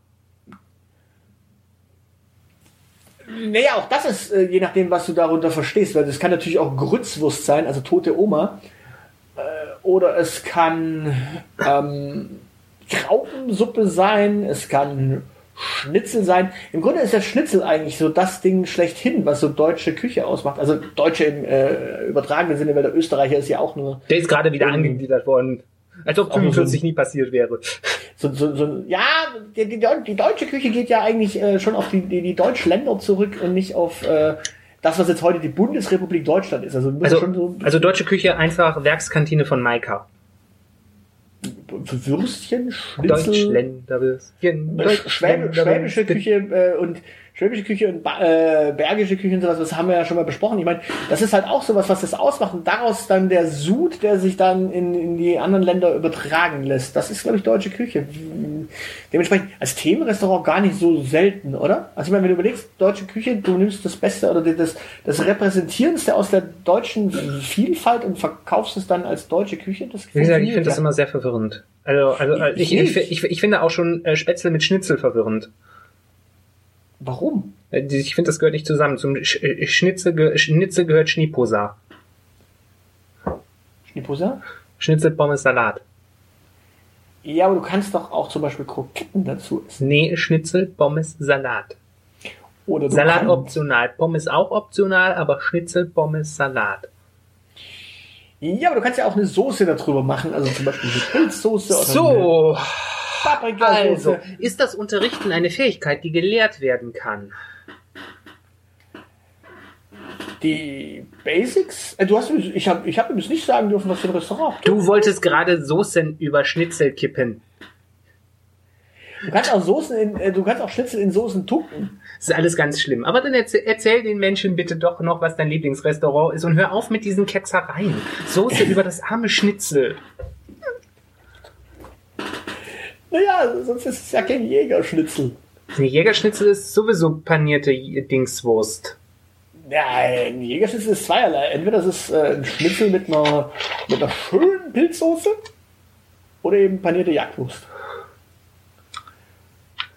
Naja, auch das ist äh, je nachdem, was du darunter verstehst, weil das kann natürlich auch Grützwurst sein, also tote Oma. Oder es kann ähm, Krautensuppe sein, es kann Schnitzel sein. Im Grunde ist das Schnitzel eigentlich so das Ding schlechthin, was so deutsche Küche ausmacht. Also deutsche im äh, übertragenen Sinne, weil der Österreicher ist ja auch nur Der ist gerade wieder angegliedert worden. Als ob Auch nur so 45 nie passiert wäre. so, so, so ja, die, die, die deutsche Küche geht ja eigentlich äh, schon auf die, die, die Deutschländer zurück und nicht auf äh, das, was jetzt heute die Bundesrepublik Deutschland ist. Also, Also, schon so also deutsche Küche einfach Werkskantine von Maika. Würstchen, Schnitzel, Deutschländerwürstchen. Schwäb schwäbische Küche äh, und schwäbische Küche und äh, bergische Küche und sowas, das haben wir ja schon mal besprochen. Ich meine, das ist halt auch sowas, was das ausmacht und daraus dann der Sud, der sich dann in, in die anderen Länder übertragen lässt. Das ist, glaube ich, deutsche Küche. Dementsprechend als Themenrestaurant gar nicht so selten, oder? Also ich meine, wenn du überlegst, deutsche Küche, du nimmst das Beste oder das, das Repräsentierendste aus der deutschen Vielfalt und verkaufst es dann als deutsche Küche. Das Wie gesagt, ich finde das immer sehr verwirrend. Also, also ich, ich, ich, ich finde auch schon äh, Spätzle mit Schnitzel verwirrend. Warum? Äh, Ich finde, das gehört nicht zusammen. Zum Sch- äh, Schnitzel, ge Schnitzel gehört Schniposa. Schniposa? Schnitzel, Pommes, Salat. Ja, aber du kannst doch auch zum Beispiel Kroketten dazu essen. Nee, Schnitzel, Pommes, Salat. Oder Salat kannst- optional. Pommes auch optional, aber Schnitzel, Pommes, Salat. Ja, aber du kannst ja auch eine Soße darüber machen, also zum Beispiel eine Pilzsoße oder So, Paprikasauce. also, ist das Unterrichten eine Fähigkeit, die gelehrt werden kann? Die Basics? Äh, du hast ich habe ich hab übrigens nicht sagen dürfen, was für ein Restaurant. Du wolltest gerade Soßen über Schnitzel kippen. Du kannst auch Soßen in, äh, du kannst auch Schnitzel in Soßen tunken. Das ist alles ganz schlimm. Aber dann erzähl, erzähl den Menschen bitte doch noch, was dein Lieblingsrestaurant ist und hör auf mit diesen Ketzereien. Soße *laughs* über das arme Schnitzel. Naja, sonst ist es ja kein Jägerschnitzel. Die Jägerschnitzel ist sowieso panierte Dingswurst. Nein, Jägerschnitzel ist zweierlei. Entweder das ist äh, ein Schnitzel mit einer, mit einer schönen Pilzsoße oder eben panierte Jagdwurst.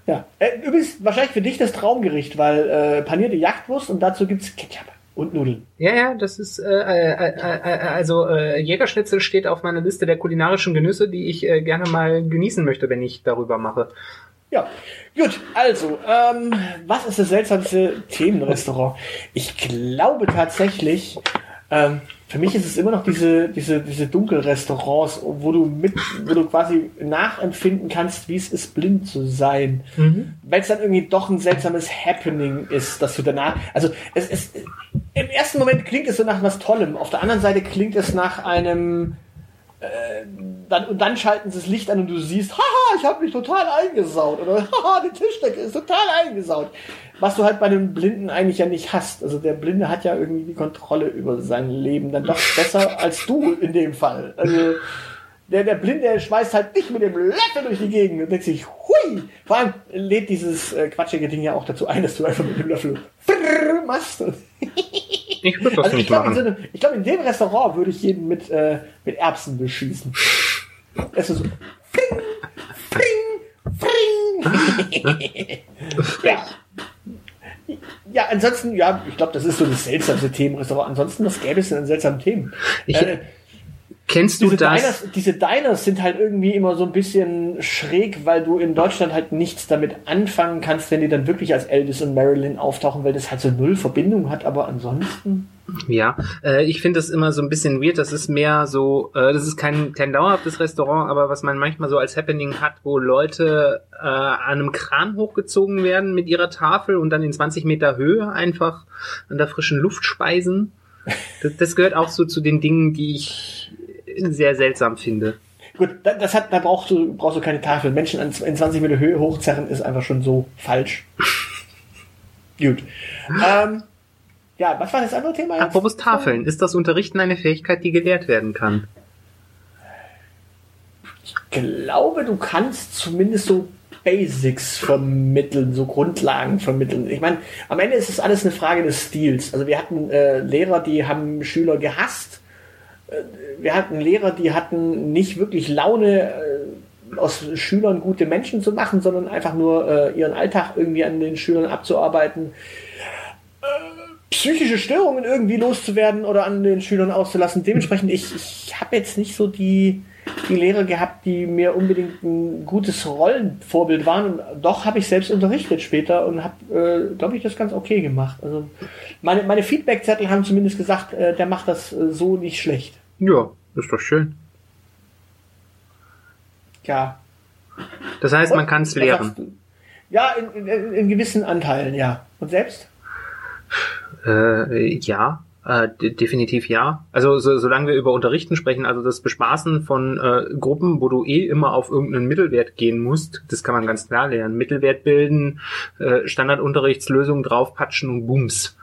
Ja, äh, übrigens wahrscheinlich für dich das Traumgericht, weil äh, panierte Jagdwurst und dazu gibt's Ketchup und Nudeln. Ja, ja, das ist, äh, äh, äh, äh, also äh, Jägerschnitzel steht auf meiner Liste der kulinarischen Genüsse, die ich äh, gerne mal genießen möchte, wenn ich darüber mache. Ja, gut, also, ähm, was ist das seltsamste Themenrestaurant? Ich glaube tatsächlich, ähm, für mich ist es immer noch diese, diese, diese Dunkelrestaurants, wo du mit, wo du quasi nachempfinden kannst, wie es ist, blind zu sein. Weil es dann irgendwie doch ein seltsames Happening ist, dass du danach, also es ist, im ersten Moment klingt es so nach was Tollem, auf der anderen Seite klingt es nach einem, dann, und dann schalten sie das Licht an und du siehst, haha, ich habe mich total eingesaut oder haha, die Tischdecke ist total eingesaut. Was du halt bei einem Blinden eigentlich ja nicht hast. Also der Blinde hat ja irgendwie die Kontrolle über sein Leben dann doch besser als du in dem Fall. Also der, der Blinde schmeißt halt nicht mit dem Löffel durch die Gegend und denkt sich, hui! Vor allem lädt dieses äh, quatschige Ding ja auch dazu ein, dass du einfach mit dem Löffel machst. Ich würde das Also ich nicht glaube, in, so machen. einem- ich glaub, in dem Restaurant würde ich jeden mit, äh, mit Erbsen beschießen. Es ist so. Fring, fring, fring. ja. Ja, ansonsten, ja, ich glaube, das ist so das seltsamste Themenrestaurant. Ansonsten, was gäbe es denn an seltsamen Themen? Ich, Äh, kennst du diese, das? Diners, diese Diners sind halt irgendwie immer so ein bisschen schräg, weil du in Deutschland halt nichts damit anfangen kannst, wenn die dann wirklich als Elvis und Marilyn auftauchen, weil das halt so null Verbindung hat, aber ansonsten. Ja, äh, ich finde das immer so ein bisschen weird. Das ist mehr so, äh, das ist kein, kein dauerhaftes Restaurant, aber was man manchmal so als Happening hat, wo Leute äh, an einem Kran hochgezogen werden mit ihrer Tafel und dann in 20 Meter Höhe einfach an der frischen Luft speisen. Das, das gehört auch so zu den Dingen, die ich sehr seltsam finde. Gut, da- das hat, da brauchst du, brauchst du keine Tafel. Menschen an, in 20 Meter Höhe hochzerren ist einfach schon so falsch. *laughs* Gut. Ähm, ja, was war das andere Thema? jetzt? Apropos Tafeln, ist das Unterrichten eine Fähigkeit, die gelehrt werden kann? Ich glaube, du kannst zumindest so Basics vermitteln, so Grundlagen vermitteln. Ich meine, am Ende ist es alles eine Frage des Stils. Also wir hatten äh, Lehrer, die haben Schüler gehasst. Äh, wir hatten Lehrer, die hatten nicht wirklich Laune, äh, aus Schülern gute Menschen zu machen, sondern einfach nur äh, ihren Alltag irgendwie an den Schülern abzuarbeiten. Psychische Störungen irgendwie loszuwerden oder an den Schülern auszulassen. Dementsprechend, ich, ich habe jetzt nicht so die, die Lehrer gehabt, die mir unbedingt ein gutes Rollenvorbild waren. Und doch habe ich selbst unterrichtet später und habe, äh, glaube ich, das ganz okay gemacht. Also meine, meine Feedbackzettel haben zumindest gesagt, äh, der macht das äh, so nicht schlecht. Ja, ist doch schön. Ja. Das heißt, man Und? kann es lehren. Ja, in, in, in gewissen Anteilen, ja. Und selbst? Äh, ja, Äh, de definitiv ja. Also so, solange wir über Unterrichten sprechen, also das Bespaßen von äh, Gruppen, wo du eh immer auf irgendeinen Mittelwert gehen musst, das kann man ganz klar lernen. Mittelwert bilden, äh, Standardunterrichtslösungen draufpatschen und Booms.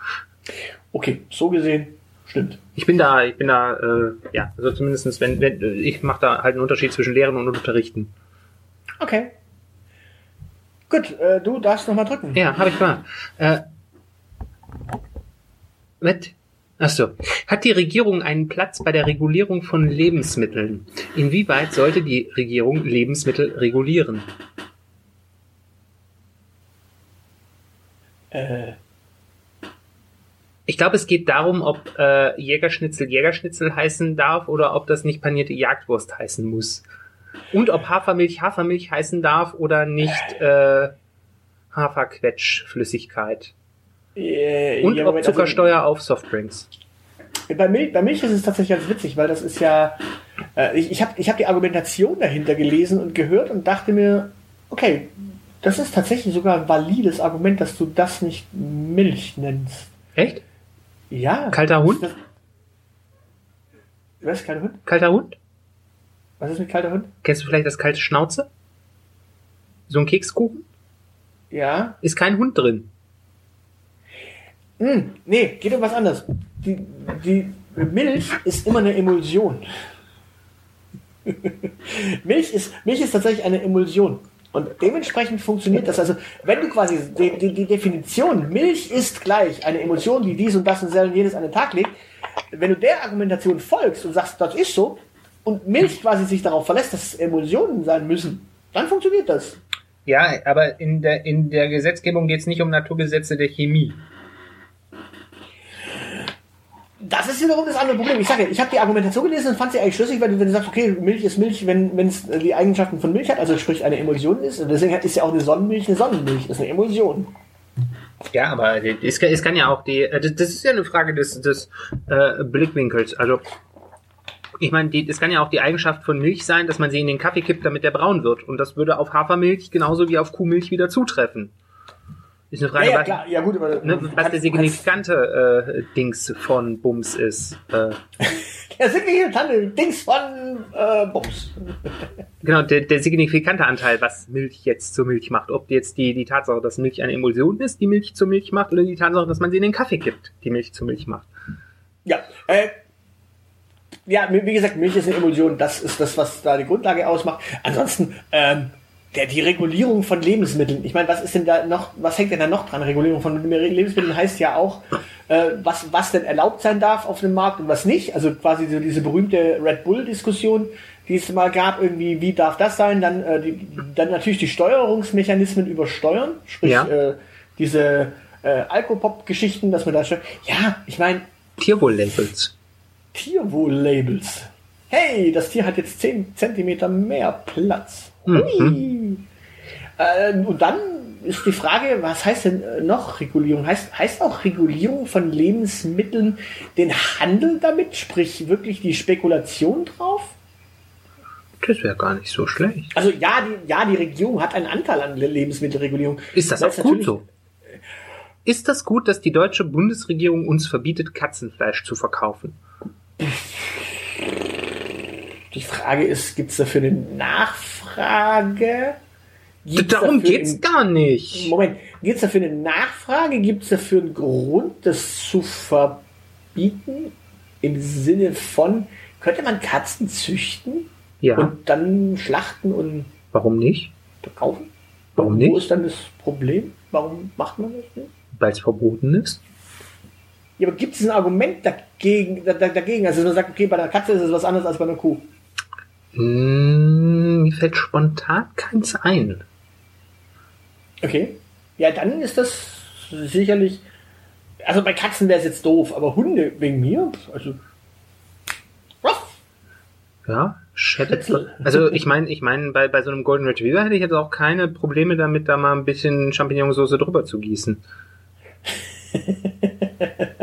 Okay, so gesehen stimmt. Ich bin da, ich bin da, äh, ja, also zumindestens, wenn, wenn ich mache da halt einen Unterschied zwischen Lehren und Unterrichten. Okay. Gut, äh, du darfst nochmal drücken. Ja, habe ich mal. Äh, mit Achso. Hat die Regierung einen Platz bei der Regulierung von Lebensmitteln? Inwieweit sollte die Regierung Lebensmittel regulieren? Äh, Ich glaube, es geht darum, ob äh, Jägerschnitzel Jägerschnitzel heißen darf oder ob das nicht panierte Jagdwurst heißen muss. Und ob Hafermilch Hafermilch heißen darf oder nicht äh, Haferquetschflüssigkeit. Äh, Und ja, Moment, also- Zuckersteuer auf Softdrinks. Bei Milch, bei Milch ist es tatsächlich ganz witzig, weil das ist ja. Äh, ich ich habe ich hab die Argumentation dahinter gelesen und gehört und dachte mir, okay, das ist tatsächlich sogar ein valides Argument, dass du das nicht Milch nennst. Echt? Ja. Kalter Hund? Das- Was ist kalter Hund? Kalter Hund? Was ist mit kalter Hund? Kennst du vielleicht das kalte Schnauze? So ein Kekskuchen? Ja. Ist kein Hund drin. Hm, nee, geht um was anderes. Die, die Milch ist immer eine Emulsion. *laughs* Milch ist, Milch ist tatsächlich eine Emulsion. Und dementsprechend funktioniert das. Also, wenn du quasi die, die, die Definition, Milch ist gleich eine Emulsion, die dies und das und jenes an den Tag legt, wenn du der Argumentation folgst und sagst, das ist so, und Milch quasi sich darauf verlässt, dass es Emulsionen sein müssen, dann funktioniert das. Ja, aber in der, in der Gesetzgebung geht es nicht um Naturgesetze der Chemie. Das ist wiederum das andere Problem. Ich sage, ja, ich habe die Argumentation gelesen und fand sie eigentlich schlüssig, weil du, wenn du sagst, okay, Milch ist Milch, wenn es die Eigenschaften von Milch hat, also sprich eine Emulsion ist, und deswegen ist ja auch eine Sonnenmilch eine Sonnenmilch, ist eine Emulsion. Ja, aber es kann, es kann ja auch die, äh, das, das ist ja eine Frage des, des äh, Blickwinkels. Also, ich meine, es kann ja auch die Eigenschaft von Milch sein, dass man sie in den Kaffee kippt, damit der braun wird. Und das würde auf Hafermilch genauso wie auf Kuhmilch wieder zutreffen. Ist eine Frage, Ja, ja, was, klar, ja gut, aber ne, was der signifikante äh, Dings von Bums ist. Äh, *laughs* Der signifikante Dings von äh, Bums. *laughs* Genau, der, der signifikante Anteil, was Milch jetzt zur Milch macht. Ob jetzt die, die Tatsache, dass Milch eine Emulsion ist, die Milch zur Milch macht, oder die Tatsache, dass man sie in den Kaffee kippt, die Milch zur Milch macht. Ja, äh, ja, wie gesagt, Milch ist eine Emulsion, das ist das, was da die Grundlage ausmacht. Ansonsten, ähm, der, die Regulierung von Lebensmitteln. Ich meine, was ist denn da noch, was hängt denn da noch dran? Regulierung von Lebensmitteln heißt ja auch, äh, was, was denn erlaubt sein darf auf dem Markt und was nicht. Also quasi so diese berühmte Red Bull-Diskussion, die es mal gab, irgendwie, wie darf das sein? Dann, äh, die, dann natürlich die Steuerungsmechanismen übersteuern, sprich Ja. äh, diese äh, Alkopop-Geschichten, dass man da schon, ja, ich meine, Tierwohl-Labels. Tierwohl-Labels. Hey, das Tier hat jetzt 10 cm mehr Platz. Mhm. Äh, und dann ist die Frage, was heißt denn äh, noch Regulierung? Heißt, heißt auch Regulierung von Lebensmitteln den Handel damit, sprich wirklich die Spekulation drauf? Das wäre gar nicht so schlecht. Also ja, die, ja, die Regierung hat einen Anteil an Le- Lebensmittelregulierung. Ist das auch gut so? Ist das gut, dass die deutsche Bundesregierung uns verbietet, Katzenfleisch zu verkaufen? Die Frage ist, gibt es dafür eine Nachfrage? Gibt's Darum geht's im- gar nicht. Moment, gibt es dafür eine Nachfrage? Gibt es dafür einen Grund, das zu verbieten? Im Sinne von, könnte man Katzen züchten Ja, und dann schlachten und warum nicht? verkaufen? Warum Wo nicht? ist dann das Problem? Warum macht man das nicht? Weil es verboten ist. Ja, aber gibt es ein Argument dagegen, da, da- dagegen? Also, wenn man sagt, okay, bei einer Katze ist es was anderes als bei einer Kuh. Hm, mir fällt spontan keins ein. Okay. Ja, dann ist das sicherlich. Also bei Katzen wäre es jetzt doof, aber Hunde wegen mir, also. Ruff. Ja, Schätze. Also ich meine, ich meine, bei, bei so einem Golden Retriever hätte ich jetzt auch keine Probleme damit, da mal ein bisschen Champignonsauce drüber zu gießen. *laughs*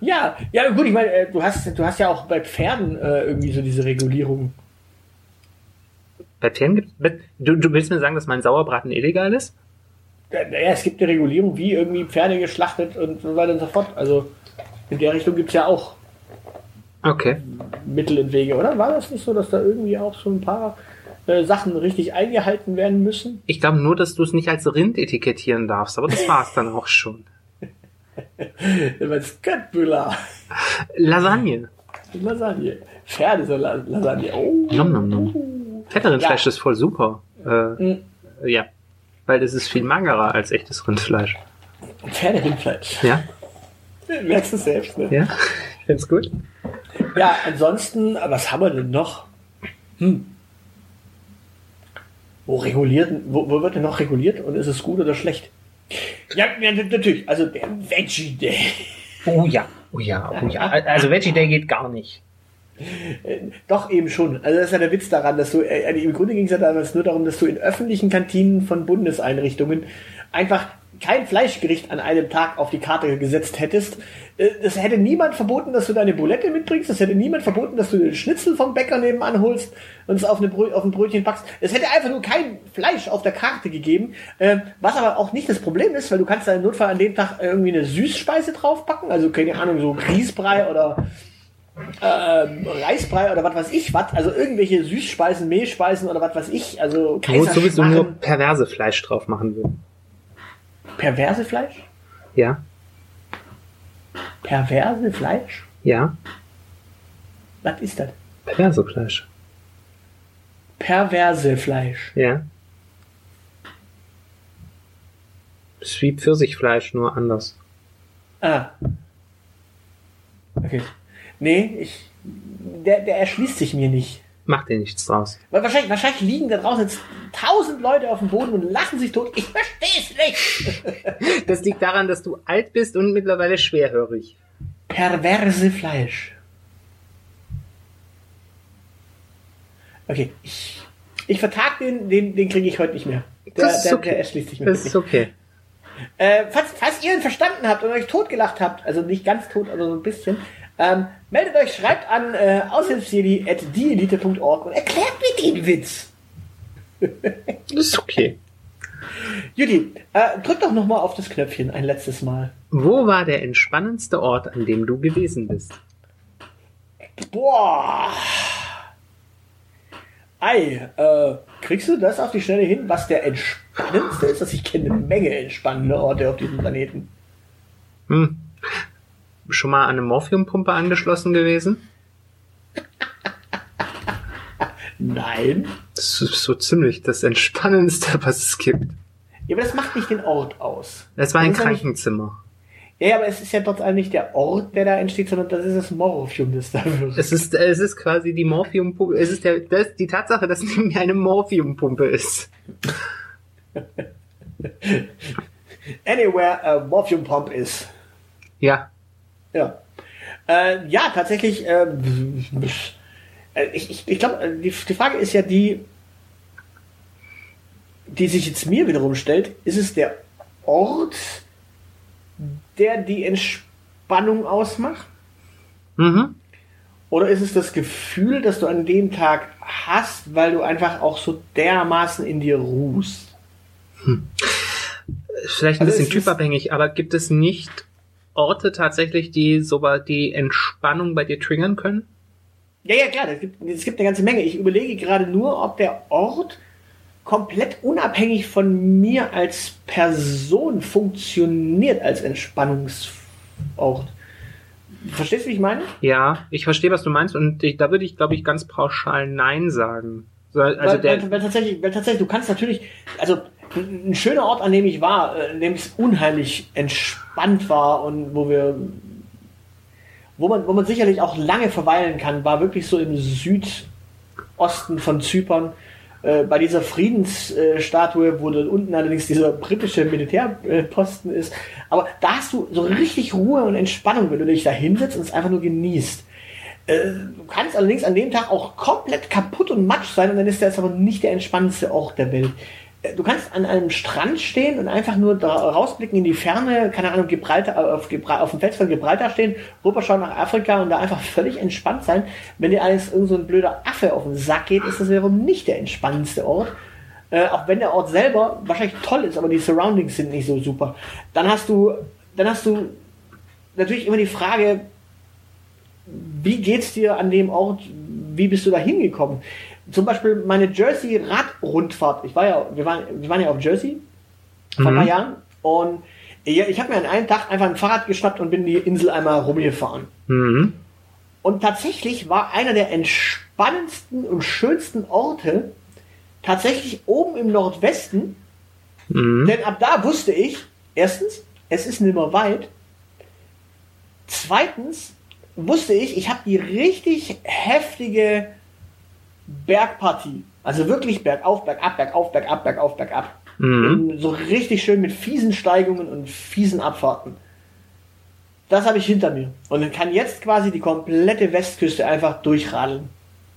Ja, ja gut, ich meine, äh, du hast, du hast ja auch bei Pferden äh, irgendwie so diese Regulierung. Bei Pferden gibt du, du willst mir sagen, dass mein Sauerbraten illegal ist? Ja, Naja, es gibt eine Regulierung, wie irgendwie Pferde geschlachtet und so weiter und so fort. Also in der Richtung gibt es ja auch Okay. Mittel und Wege, oder? War das nicht so, dass da irgendwie auch so ein paar äh, Sachen richtig eingehalten werden müssen? Ich glaube nur, dass du es nicht als Rind etikettieren darfst, aber das *laughs* war es dann auch schon. Was Köttbüller. Lasagne. Lasagne. Pferde so La- Lasagne. Oh. Nom, nom, nom. Fetterrindfleisch Ja. ist voll super. Äh, Mhm. Ja. Weil es ist viel magerer als echtes Rindfleisch. Pferderindfleisch. Ja? Merkst du selbst, ne? Ja? Ich find's gut. Ja, ansonsten, was haben wir denn noch? Hm. Wo reguliert, wo, wo wird denn noch reguliert und ist es gut oder schlecht? Ja, ja natürlich, also der Veggie Day. Oh ja. Oh ja, oh ja. *laughs* Also Veggie Day geht gar nicht. Äh, Doch, eben schon. Also das ist ja der Witz daran, dass du, äh, im Grunde ging es ja damals nur darum, dass du in öffentlichen Kantinen von Bundeseinrichtungen einfach kein Fleischgericht an einem Tag auf die Karte gesetzt hättest. Äh, Es hätte niemand verboten, dass du deine Bulette mitbringst. Es hätte niemand verboten, dass du den Schnitzel vom Bäcker nebenan holst und es auf, eine Brö auf ein Brötchen packst. Es hätte einfach nur kein Fleisch auf der Karte gegeben. Äh, Was aber auch nicht das Problem ist, weil du kannst da im Notfall an dem Tag irgendwie eine Süßspeise draufpacken. Also keine Ahnung, so Grießbrei oder ähm, Reisbrei oder was weiß ich was, also irgendwelche Süßspeisen, Mehlspeisen oder was weiß ich, also Wo es sowieso nur perverse Fleisch drauf machen will. perverse Fleisch? Ja? Perverse Fleisch? Ja? Was ist das? Perverse Fleisch. Perverse Fleisch. Ja? Ist wie Pfirsichfleisch, nur anders. Ah. Okay. Nee, ich, der, der erschließt sich mir nicht. Macht dir nichts draus. Weil wahrscheinlich, wahrscheinlich liegen da draußen jetzt tausend Leute auf dem Boden und lachen sich tot. Ich versteh's nicht. *laughs* Das liegt daran, dass du alt bist und mittlerweile schwerhörig. Perverse Fleisch. Okay, ich, ich vertag den, den, den kriege ich heute nicht mehr. Der, Das ist der, okay. der erschließt sich mir Das nicht. ist okay. Äh, falls, falls ihr ihn verstanden habt und euch totgelacht habt, also nicht ganz tot, aber so ein bisschen, ähm, meldet euch, schreibt an äh, aushilfsjedi.dielite.org und erklärt mir den Witz. Das *laughs* ist okay. Judy, äh, drück doch nochmal auf das Knöpfchen ein letztes Mal. Wo war der entspannendste Ort, an dem du gewesen bist? Boah. Ei, äh, kriegst du das auf die Schnelle hin, was der entspannendste ist? Dass ich kenne eine Menge entspannende Orte auf diesem Planeten. Hm. Schon mal an eine Morphiumpumpe angeschlossen gewesen? Nein. Das ist so ziemlich das Entspannendste, was es gibt. Ja, aber das macht nicht den Ort aus. Das war ein Das Krankenzimmer. Ja, ja, aber es ist ja trotz allem nicht der Ort, der da entsteht, sondern das ist das Morphium, das da wird. Es ist, es ist quasi die Morphiumpumpe. Es ist der, das, die Tatsache, dass neben mir eine Morphiumpumpe ist. *laughs* Anywhere a Morphium Pump is. Ja. Ja. Äh, ja, tatsächlich, äh, äh, ich, ich, ich glaube, die, die Frage ist ja die, die sich jetzt mir wiederum stellt, ist es der Ort, der die Entspannung ausmacht? Mhm. Oder ist es das Gefühl, das du an dem Tag hast, weil du einfach auch so dermaßen in dir ruhst? Vielleicht ein Also bisschen typabhängig, aber gibt es nicht Orte tatsächlich, die so die Entspannung bei dir triggern können? Ja, ja, klar, es gibt, es gibt eine ganze Menge. Ich überlege gerade nur, ob der Ort komplett unabhängig von mir als Person funktioniert als Entspannungsort. Verstehst du, wie ich meine? Ja, ich verstehe, was du meinst und ich, da würde ich, glaube ich, ganz pauschal Nein sagen. So, Also weil, der, weil, weil, tatsächlich, weil tatsächlich, du kannst natürlich, also ein schöner Ort, an dem ich war, äh, in dem es unheimlich entspannt war und wo wir, wo man, wo man sicherlich auch lange verweilen kann, war wirklich so im Südosten von Zypern, äh, bei dieser Friedensstatue, wo dann unten allerdings dieser britische Militärposten ist. Aber da hast du so richtig Ruhe und Entspannung, wenn du dich da hinsetzt und es einfach nur genießt. Äh, Du kannst allerdings an dem Tag auch komplett kaputt und matsch sein und dann ist das aber nicht der entspannendste Ort der Welt. Du kannst an einem Strand stehen und einfach nur rausblicken in die Ferne, keine Ahnung, Gibraltar, äh, auf, auf dem Fels von Gibraltar stehen, rüberschauen nach Afrika und da einfach völlig entspannt sein. Wenn dir alles irgend so ein blöder Affe auf den Sack geht, ist das wiederum nicht der entspannendste Ort. Äh, auch wenn der Ort selber wahrscheinlich toll ist, aber die Surroundings sind nicht so super. Dann hast du, dann hast du natürlich immer die Frage, wie geht's dir an dem Ort? Wie bist du da hingekommen? Zum Beispiel meine Jersey Radrundfahrt. Ich war ja, wir waren, wir waren ja auf Jersey vor ein paar Mhm. Jahren und ja, ich habe mir an einem Tag einfach ein Fahrrad geschnappt und bin die Insel einmal rumgefahren. Mhm. Und tatsächlich war einer der entspannendsten und schönsten Orte tatsächlich oben im Nordwesten, Mhm. denn ab da wusste ich, erstens, es ist nimmer weit. Zweitens wusste ich, ich habe die richtig heftige Bergpartie. Also wirklich bergauf, bergab, bergauf, bergab, bergauf, bergab. Mhm. So richtig schön mit fiesen Steigungen und fiesen Abfahrten. Das habe ich hinter mir. Und dann kann jetzt quasi die komplette Westküste einfach durchradeln.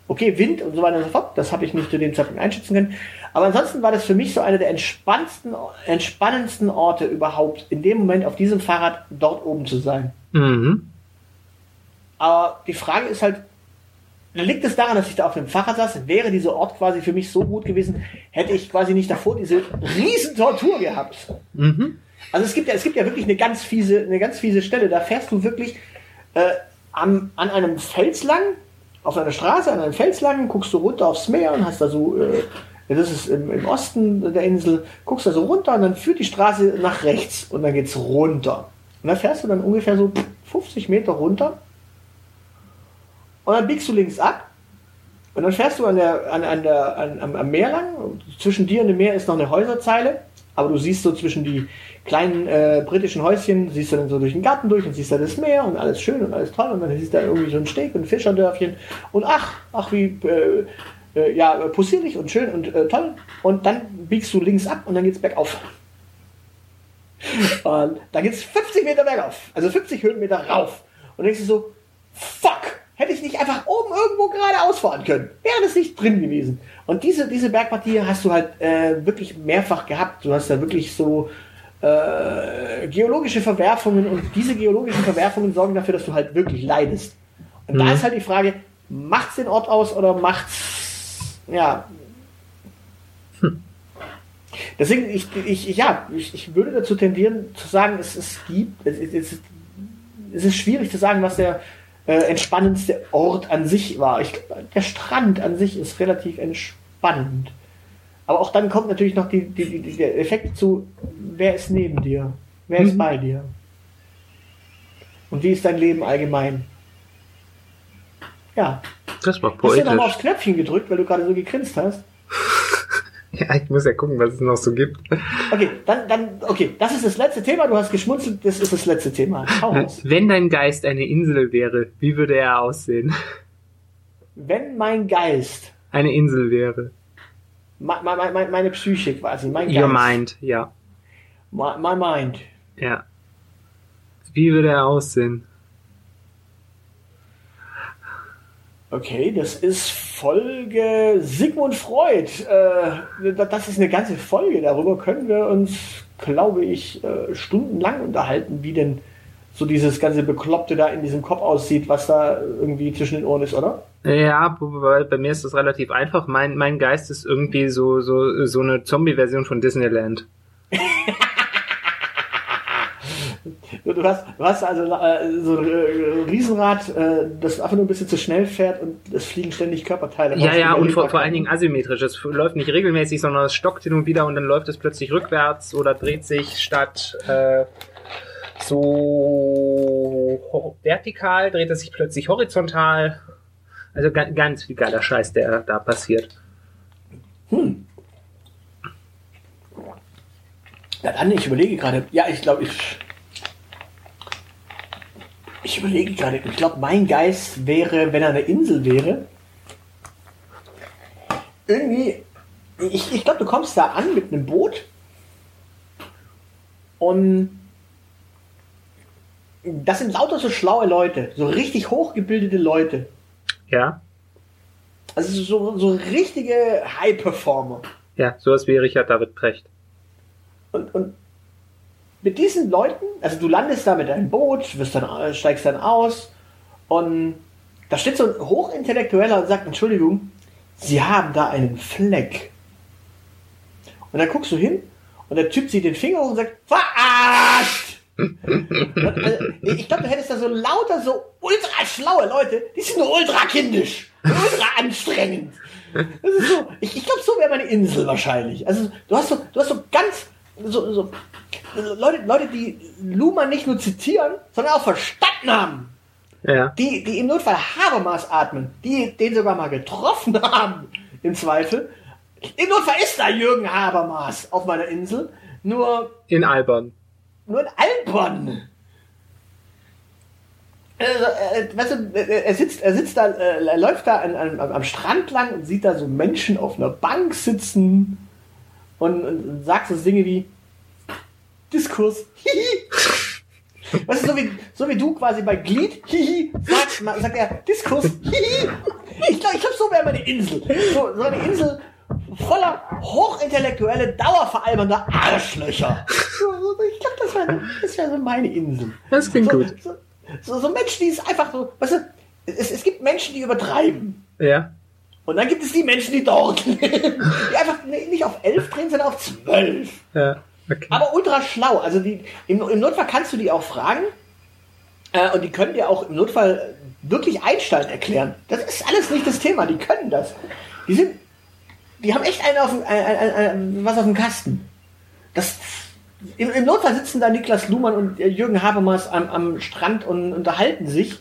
Okay, Wind und so weiter und so fort, das habe ich nicht zu dem Zeitpunkt einschätzen können. Aber ansonsten war das für mich so einer der entspannendsten, entspannendsten Orte überhaupt, in dem Moment auf diesem Fahrrad dort oben zu sein. Mhm. Aber die Frage ist halt, liegt es daran, dass ich da auf dem Fahrrad saß? Wäre dieser Ort quasi für mich so gut gewesen, hätte ich quasi nicht davor diese riesen Tortur gehabt. Mhm. Also es gibt ja, es gibt ja wirklich eine ganz fiese, eine ganz fiese Stelle. Da fährst du wirklich äh, am, an einem Fels lang, auf einer Straße, an einem Fels lang, guckst du runter aufs Meer und hast da so, äh, das ist im, im Osten der Insel, guckst da so runter und dann führt die Straße nach rechts und dann geht's runter. Und dann fährst du dann ungefähr so 50 Meter runter und dann biegst du links ab und dann fährst du an der, an, an der, an, am, am Meer lang. Zwischen dir und dem Meer ist noch eine Häuserzeile, aber du siehst so zwischen die kleinen äh, britischen Häuschen, siehst du dann so durch den Garten durch und siehst da das Meer und alles schön und alles toll und dann siehst du da irgendwie so ein Steg und ein Fischerdörfchen und ach, ach wie äh, äh, ja, possierlich und schön und äh, toll und dann biegst du links ab und dann geht's bergauf. *laughs* Und dann geht's 50 Meter bergauf, also 50 Höhenmeter rauf. Und denkst du so, fuck, hätte ich nicht einfach oben irgendwo geradeaus fahren können. Wäre das nicht drin gewesen. Und diese, diese Bergpartie hast du halt äh, wirklich mehrfach gehabt. Du hast da wirklich so äh, geologische Verwerfungen und diese geologischen Verwerfungen sorgen dafür, dass du halt wirklich leidest. Und da Mhm. ist halt die Frage, macht's den Ort aus oder macht's, ja. Deswegen, ich, ich, ja, ich, ich würde dazu tendieren zu sagen, es, es gibt, es, es, es ist schwierig zu sagen, was der äh, entspannendste Ort an sich war. Ich, glaub, der Strand an sich ist relativ entspannend. Aber auch dann kommt natürlich noch die, die, die, der Effekt zu, wer ist neben dir? Wer ist Mhm. bei dir? Und wie ist dein Leben allgemein? Ja. Das war Hast du nochmal aufs poetisch. Knöpfchen gedrückt, weil du gerade so gegrinst hast? Ja, ich muss ja gucken, was es noch so gibt. Okay, dann, dann, okay, das ist das letzte Thema. Du hast geschmunzelt, das ist das letzte Thema. *laughs* Wenn dein Geist eine Insel wäre, wie würde er aussehen? Wenn mein Geist, Eine Insel wäre. my, my, my, meine Psyche quasi, mein Geist, Your mind, ja. my, my mind, Ja. Wie würde er aussehen? Okay, das ist Folge Sigmund Freud. Äh, das ist eine ganze Folge. Darüber können wir uns, glaube ich, äh, stundenlang unterhalten, wie denn so dieses ganze Bekloppte da in diesem Kopf aussieht, was da irgendwie zwischen den Ohren ist, oder? Ja, bei mir ist das relativ einfach. Mein, mein Geist ist irgendwie so, so, so eine Zombie-Version von Disneyland. *laughs* Du, hast, du hast also äh, so ein äh, Riesenrad, äh, das einfach nur ein bisschen zu schnell fährt und es fliegen ständig Körperteile Ja, raus, ja, und vor, vor allen. Dingen asymmetrisch. Es läuft nicht regelmäßig, sondern es stockt hin und wieder und dann läuft es plötzlich rückwärts oder dreht sich statt äh, so vertikal, dreht es sich plötzlich horizontal. Also ganz, ganz viel geiler Scheiß, der da passiert. Ja, dann, ich überlege gerade. Ja, ich glaube, ich. Ich überlege gerade. Ich glaube, mein Geist wäre, wenn er eine Insel wäre. Irgendwie. Ich, ich glaube, du kommst da an mit einem Boot. Und. Das sind lauter so schlaue Leute. So richtig hochgebildete Leute. Ja, Also so, so richtige High-Performer. ja, sowas wie Richard David Precht. Und, und mit diesen Leuten, also du landest da mit deinem Boot, wirst dann, steigst dann aus und da steht so ein Hochintellektueller und sagt, Entschuldigung, Sie haben da einen Fleck. Und dann guckst du hin und der Typ zieht den Finger hoch und sagt, verarscht! also, ich glaube, du hättest da so lauter, so ultra schlaue Leute, die sind nur ultra kindisch, ultra anstrengend. Das ist so, ich, ich glaube, so wäre meine Insel wahrscheinlich. Also du hast so, du hast so ganz, so, so Leute, Leute, die Luhmann nicht nur zitieren, sondern auch verstanden haben. Ja. Die, die im Notfall Habermas atmen, die den sogar mal getroffen *laughs* haben, im Zweifel. Im Notfall ist da Jürgen Habermas auf meiner Insel, nur, In Albern. nur in Albern. Also, äh, weißt du, äh, er sitzt, er sitzt da, äh, er läuft da an, an, am Strand lang und sieht da so Menschen auf einer Bank sitzen und, und, sagt so Dinge wie Diskurs. Hihi. *laughs* Weißt du, so wie, so wie du quasi bei Glied, hihi, sagst, ma- sagt er Diskurs. Hihi. Ich glaube, ich glaub, so wäre meine Insel. So, so eine Insel voller hochintellektuelle, dauerveralbernder Arschlöcher. So, so, ich glaube, das wäre das wär so meine Insel. Das klingt so, gut. So, so, so Menschen, die es einfach so, weißt du, es, es gibt Menschen, die übertreiben. Ja. Und dann gibt es die Menschen, die dort leben, die einfach nicht auf elf drehen, sondern auf zwölf. Ja. Okay. Aber ultra schlau. Also die, im, im Notfall kannst du die auch fragen. Äh, und die können dir auch im Notfall wirklich Einstein erklären. Das ist alles nicht das Thema. Die können das. Die sind, die haben echt einen auf, ein, ein, ein, was auf dem Kasten. Das, im, Im Notfall sitzen da Niklas Luhmann und äh, Jürgen Habermas am, am Strand und unterhalten sich.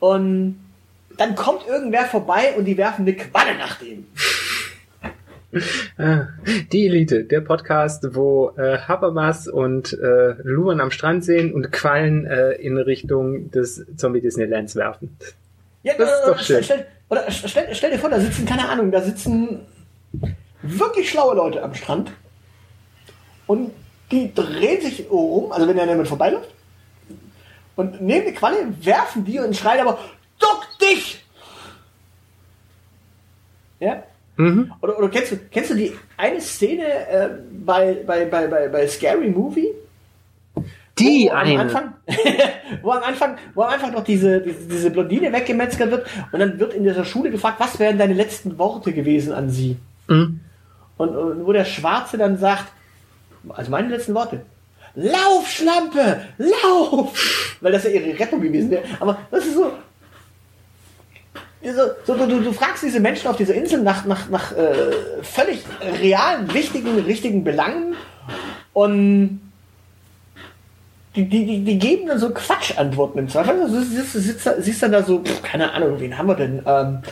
Und dann kommt irgendwer vorbei und die werfen eine Qualle nach dem. Ah, Die Elite, der Podcast, wo äh, Habermas und äh, Luhmann am Strand sehen und Quallen äh, in Richtung des Zombie Disneylands werfen. Ja, Das ist oder, doch schön. Stell, oder stell, stell dir vor, da sitzen, keine Ahnung, da sitzen wirklich schlaue Leute am Strand und die drehen sich um, also wenn der damit vorbeiläuft, und nehmen die Qualle, werfen die und schreien aber, duck dich! Ja? Mhm. Oder, oder kennst, du, kennst du die eine Szene äh, bei, bei, bei, bei, bei Scary Movie? Die wo am eine. Anfang, *laughs* wo am Anfang, wo am Anfang noch diese, diese, diese Blondine weggemetzelt wird und dann wird in dieser Schule gefragt, was wären deine letzten Worte gewesen an sie? Mhm. Und, und wo der Schwarze dann sagt, also meine letzten Worte, Lauf, Schlampe, lauf! Weil das ja ihre Rettung gewesen wäre. Aber das ist so, so, du, du, du fragst diese Menschen auf dieser Insel nach, nach, nach äh, völlig realen, wichtigen, richtigen Belangen und die, die, die, geben dann so Quatschantworten im Zweifel. Also, du siehst, siehst dann da so, pff, keine Ahnung, wen haben wir denn? Ähm,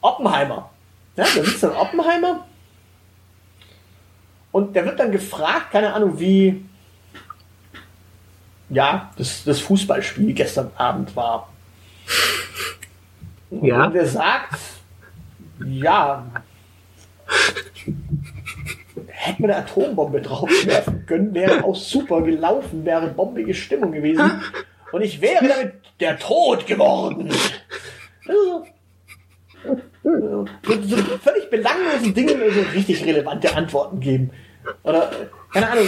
Oppenheimer. Ja, da sitzt dann Oppenheimer und der wird dann gefragt, keine Ahnung, wie ja, das, das Fußballspiel gestern Abend war. Ja. Und er sagt, ja, hätte man eine Atombombe draufwerfen können, wäre auch super gelaufen, wäre bombige Stimmung gewesen. Und ich wäre damit der Tod geworden. Also, so, so völlig belanglosen Dingen so richtig relevante Antworten geben. Oder, keine Ahnung,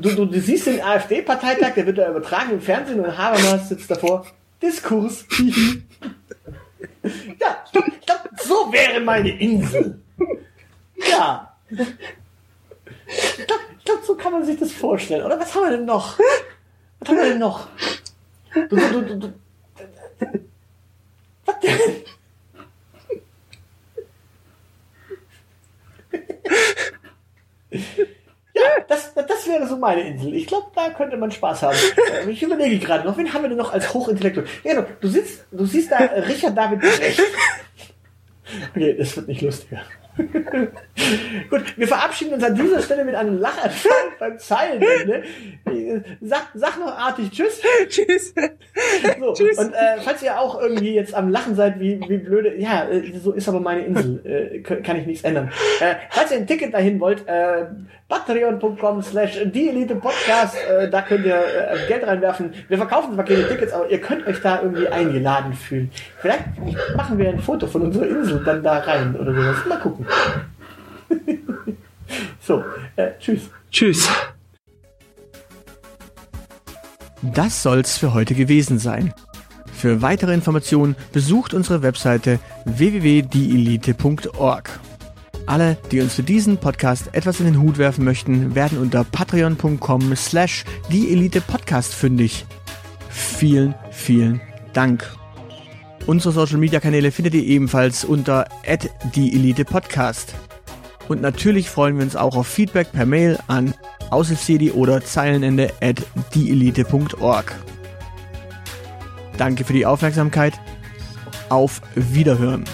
du, du, du siehst den AfD-Parteitag, der wird da übertragen im Fernsehen und Habermas sitzt davor. Diskurs. *laughs* ja, ich glaub, so wäre meine Insel. Ja. Ich glaube, glaub, so kann man sich das vorstellen. Oder was haben wir denn noch? Was haben wir denn noch? Du, du, du, du, was denn? Das, das wäre so meine Insel. Ich glaube, da könnte man Spaß haben. Äh, Ich überlege gerade noch, wen haben wir denn noch als Hochintellektuell? Genau, du, sitzt, du siehst da äh, Richard David Brecht. Okay, das wird nicht lustiger. *laughs* Gut, wir verabschieden uns an dieser Stelle mit einem Lachanfall beim Zeilenende. *laughs* Sag, sag noch artig Tschüss. *laughs* Tschüss. So, Und äh, falls ihr auch irgendwie jetzt am Lachen seid, wie, wie blöde, ja, äh, so ist aber meine Insel, äh, kann ich nichts ändern. Äh, falls ihr ein Ticket dahin wollt, äh, patreon.com slash die Elite Podcast, äh, da könnt ihr äh, Geld reinwerfen. Wir verkaufen zwar keine Tickets, aber ihr könnt euch da irgendwie eingeladen fühlen. Vielleicht machen wir ein Foto von unserer Insel dann da rein oder sowas. Mal gucken. *laughs* so, äh, tschüss. Tschüss. Das soll's für heute gewesen sein. Für weitere Informationen besucht unsere Webseite www.dielite.org. Alle, die uns für diesen Podcast etwas in den Hut werfen möchten, werden unter patreon.com slash die Elite Podcast fündig. Vielen, vielen Dank. Unsere Social Media Kanäle findet ihr ebenfalls unter die Elite Podcast. Und natürlich freuen wir uns auch auf Feedback per Mail an aushilfsjedi oder Zeilenende at dieelite.org. Danke für die Aufmerksamkeit. Auf Wiederhören.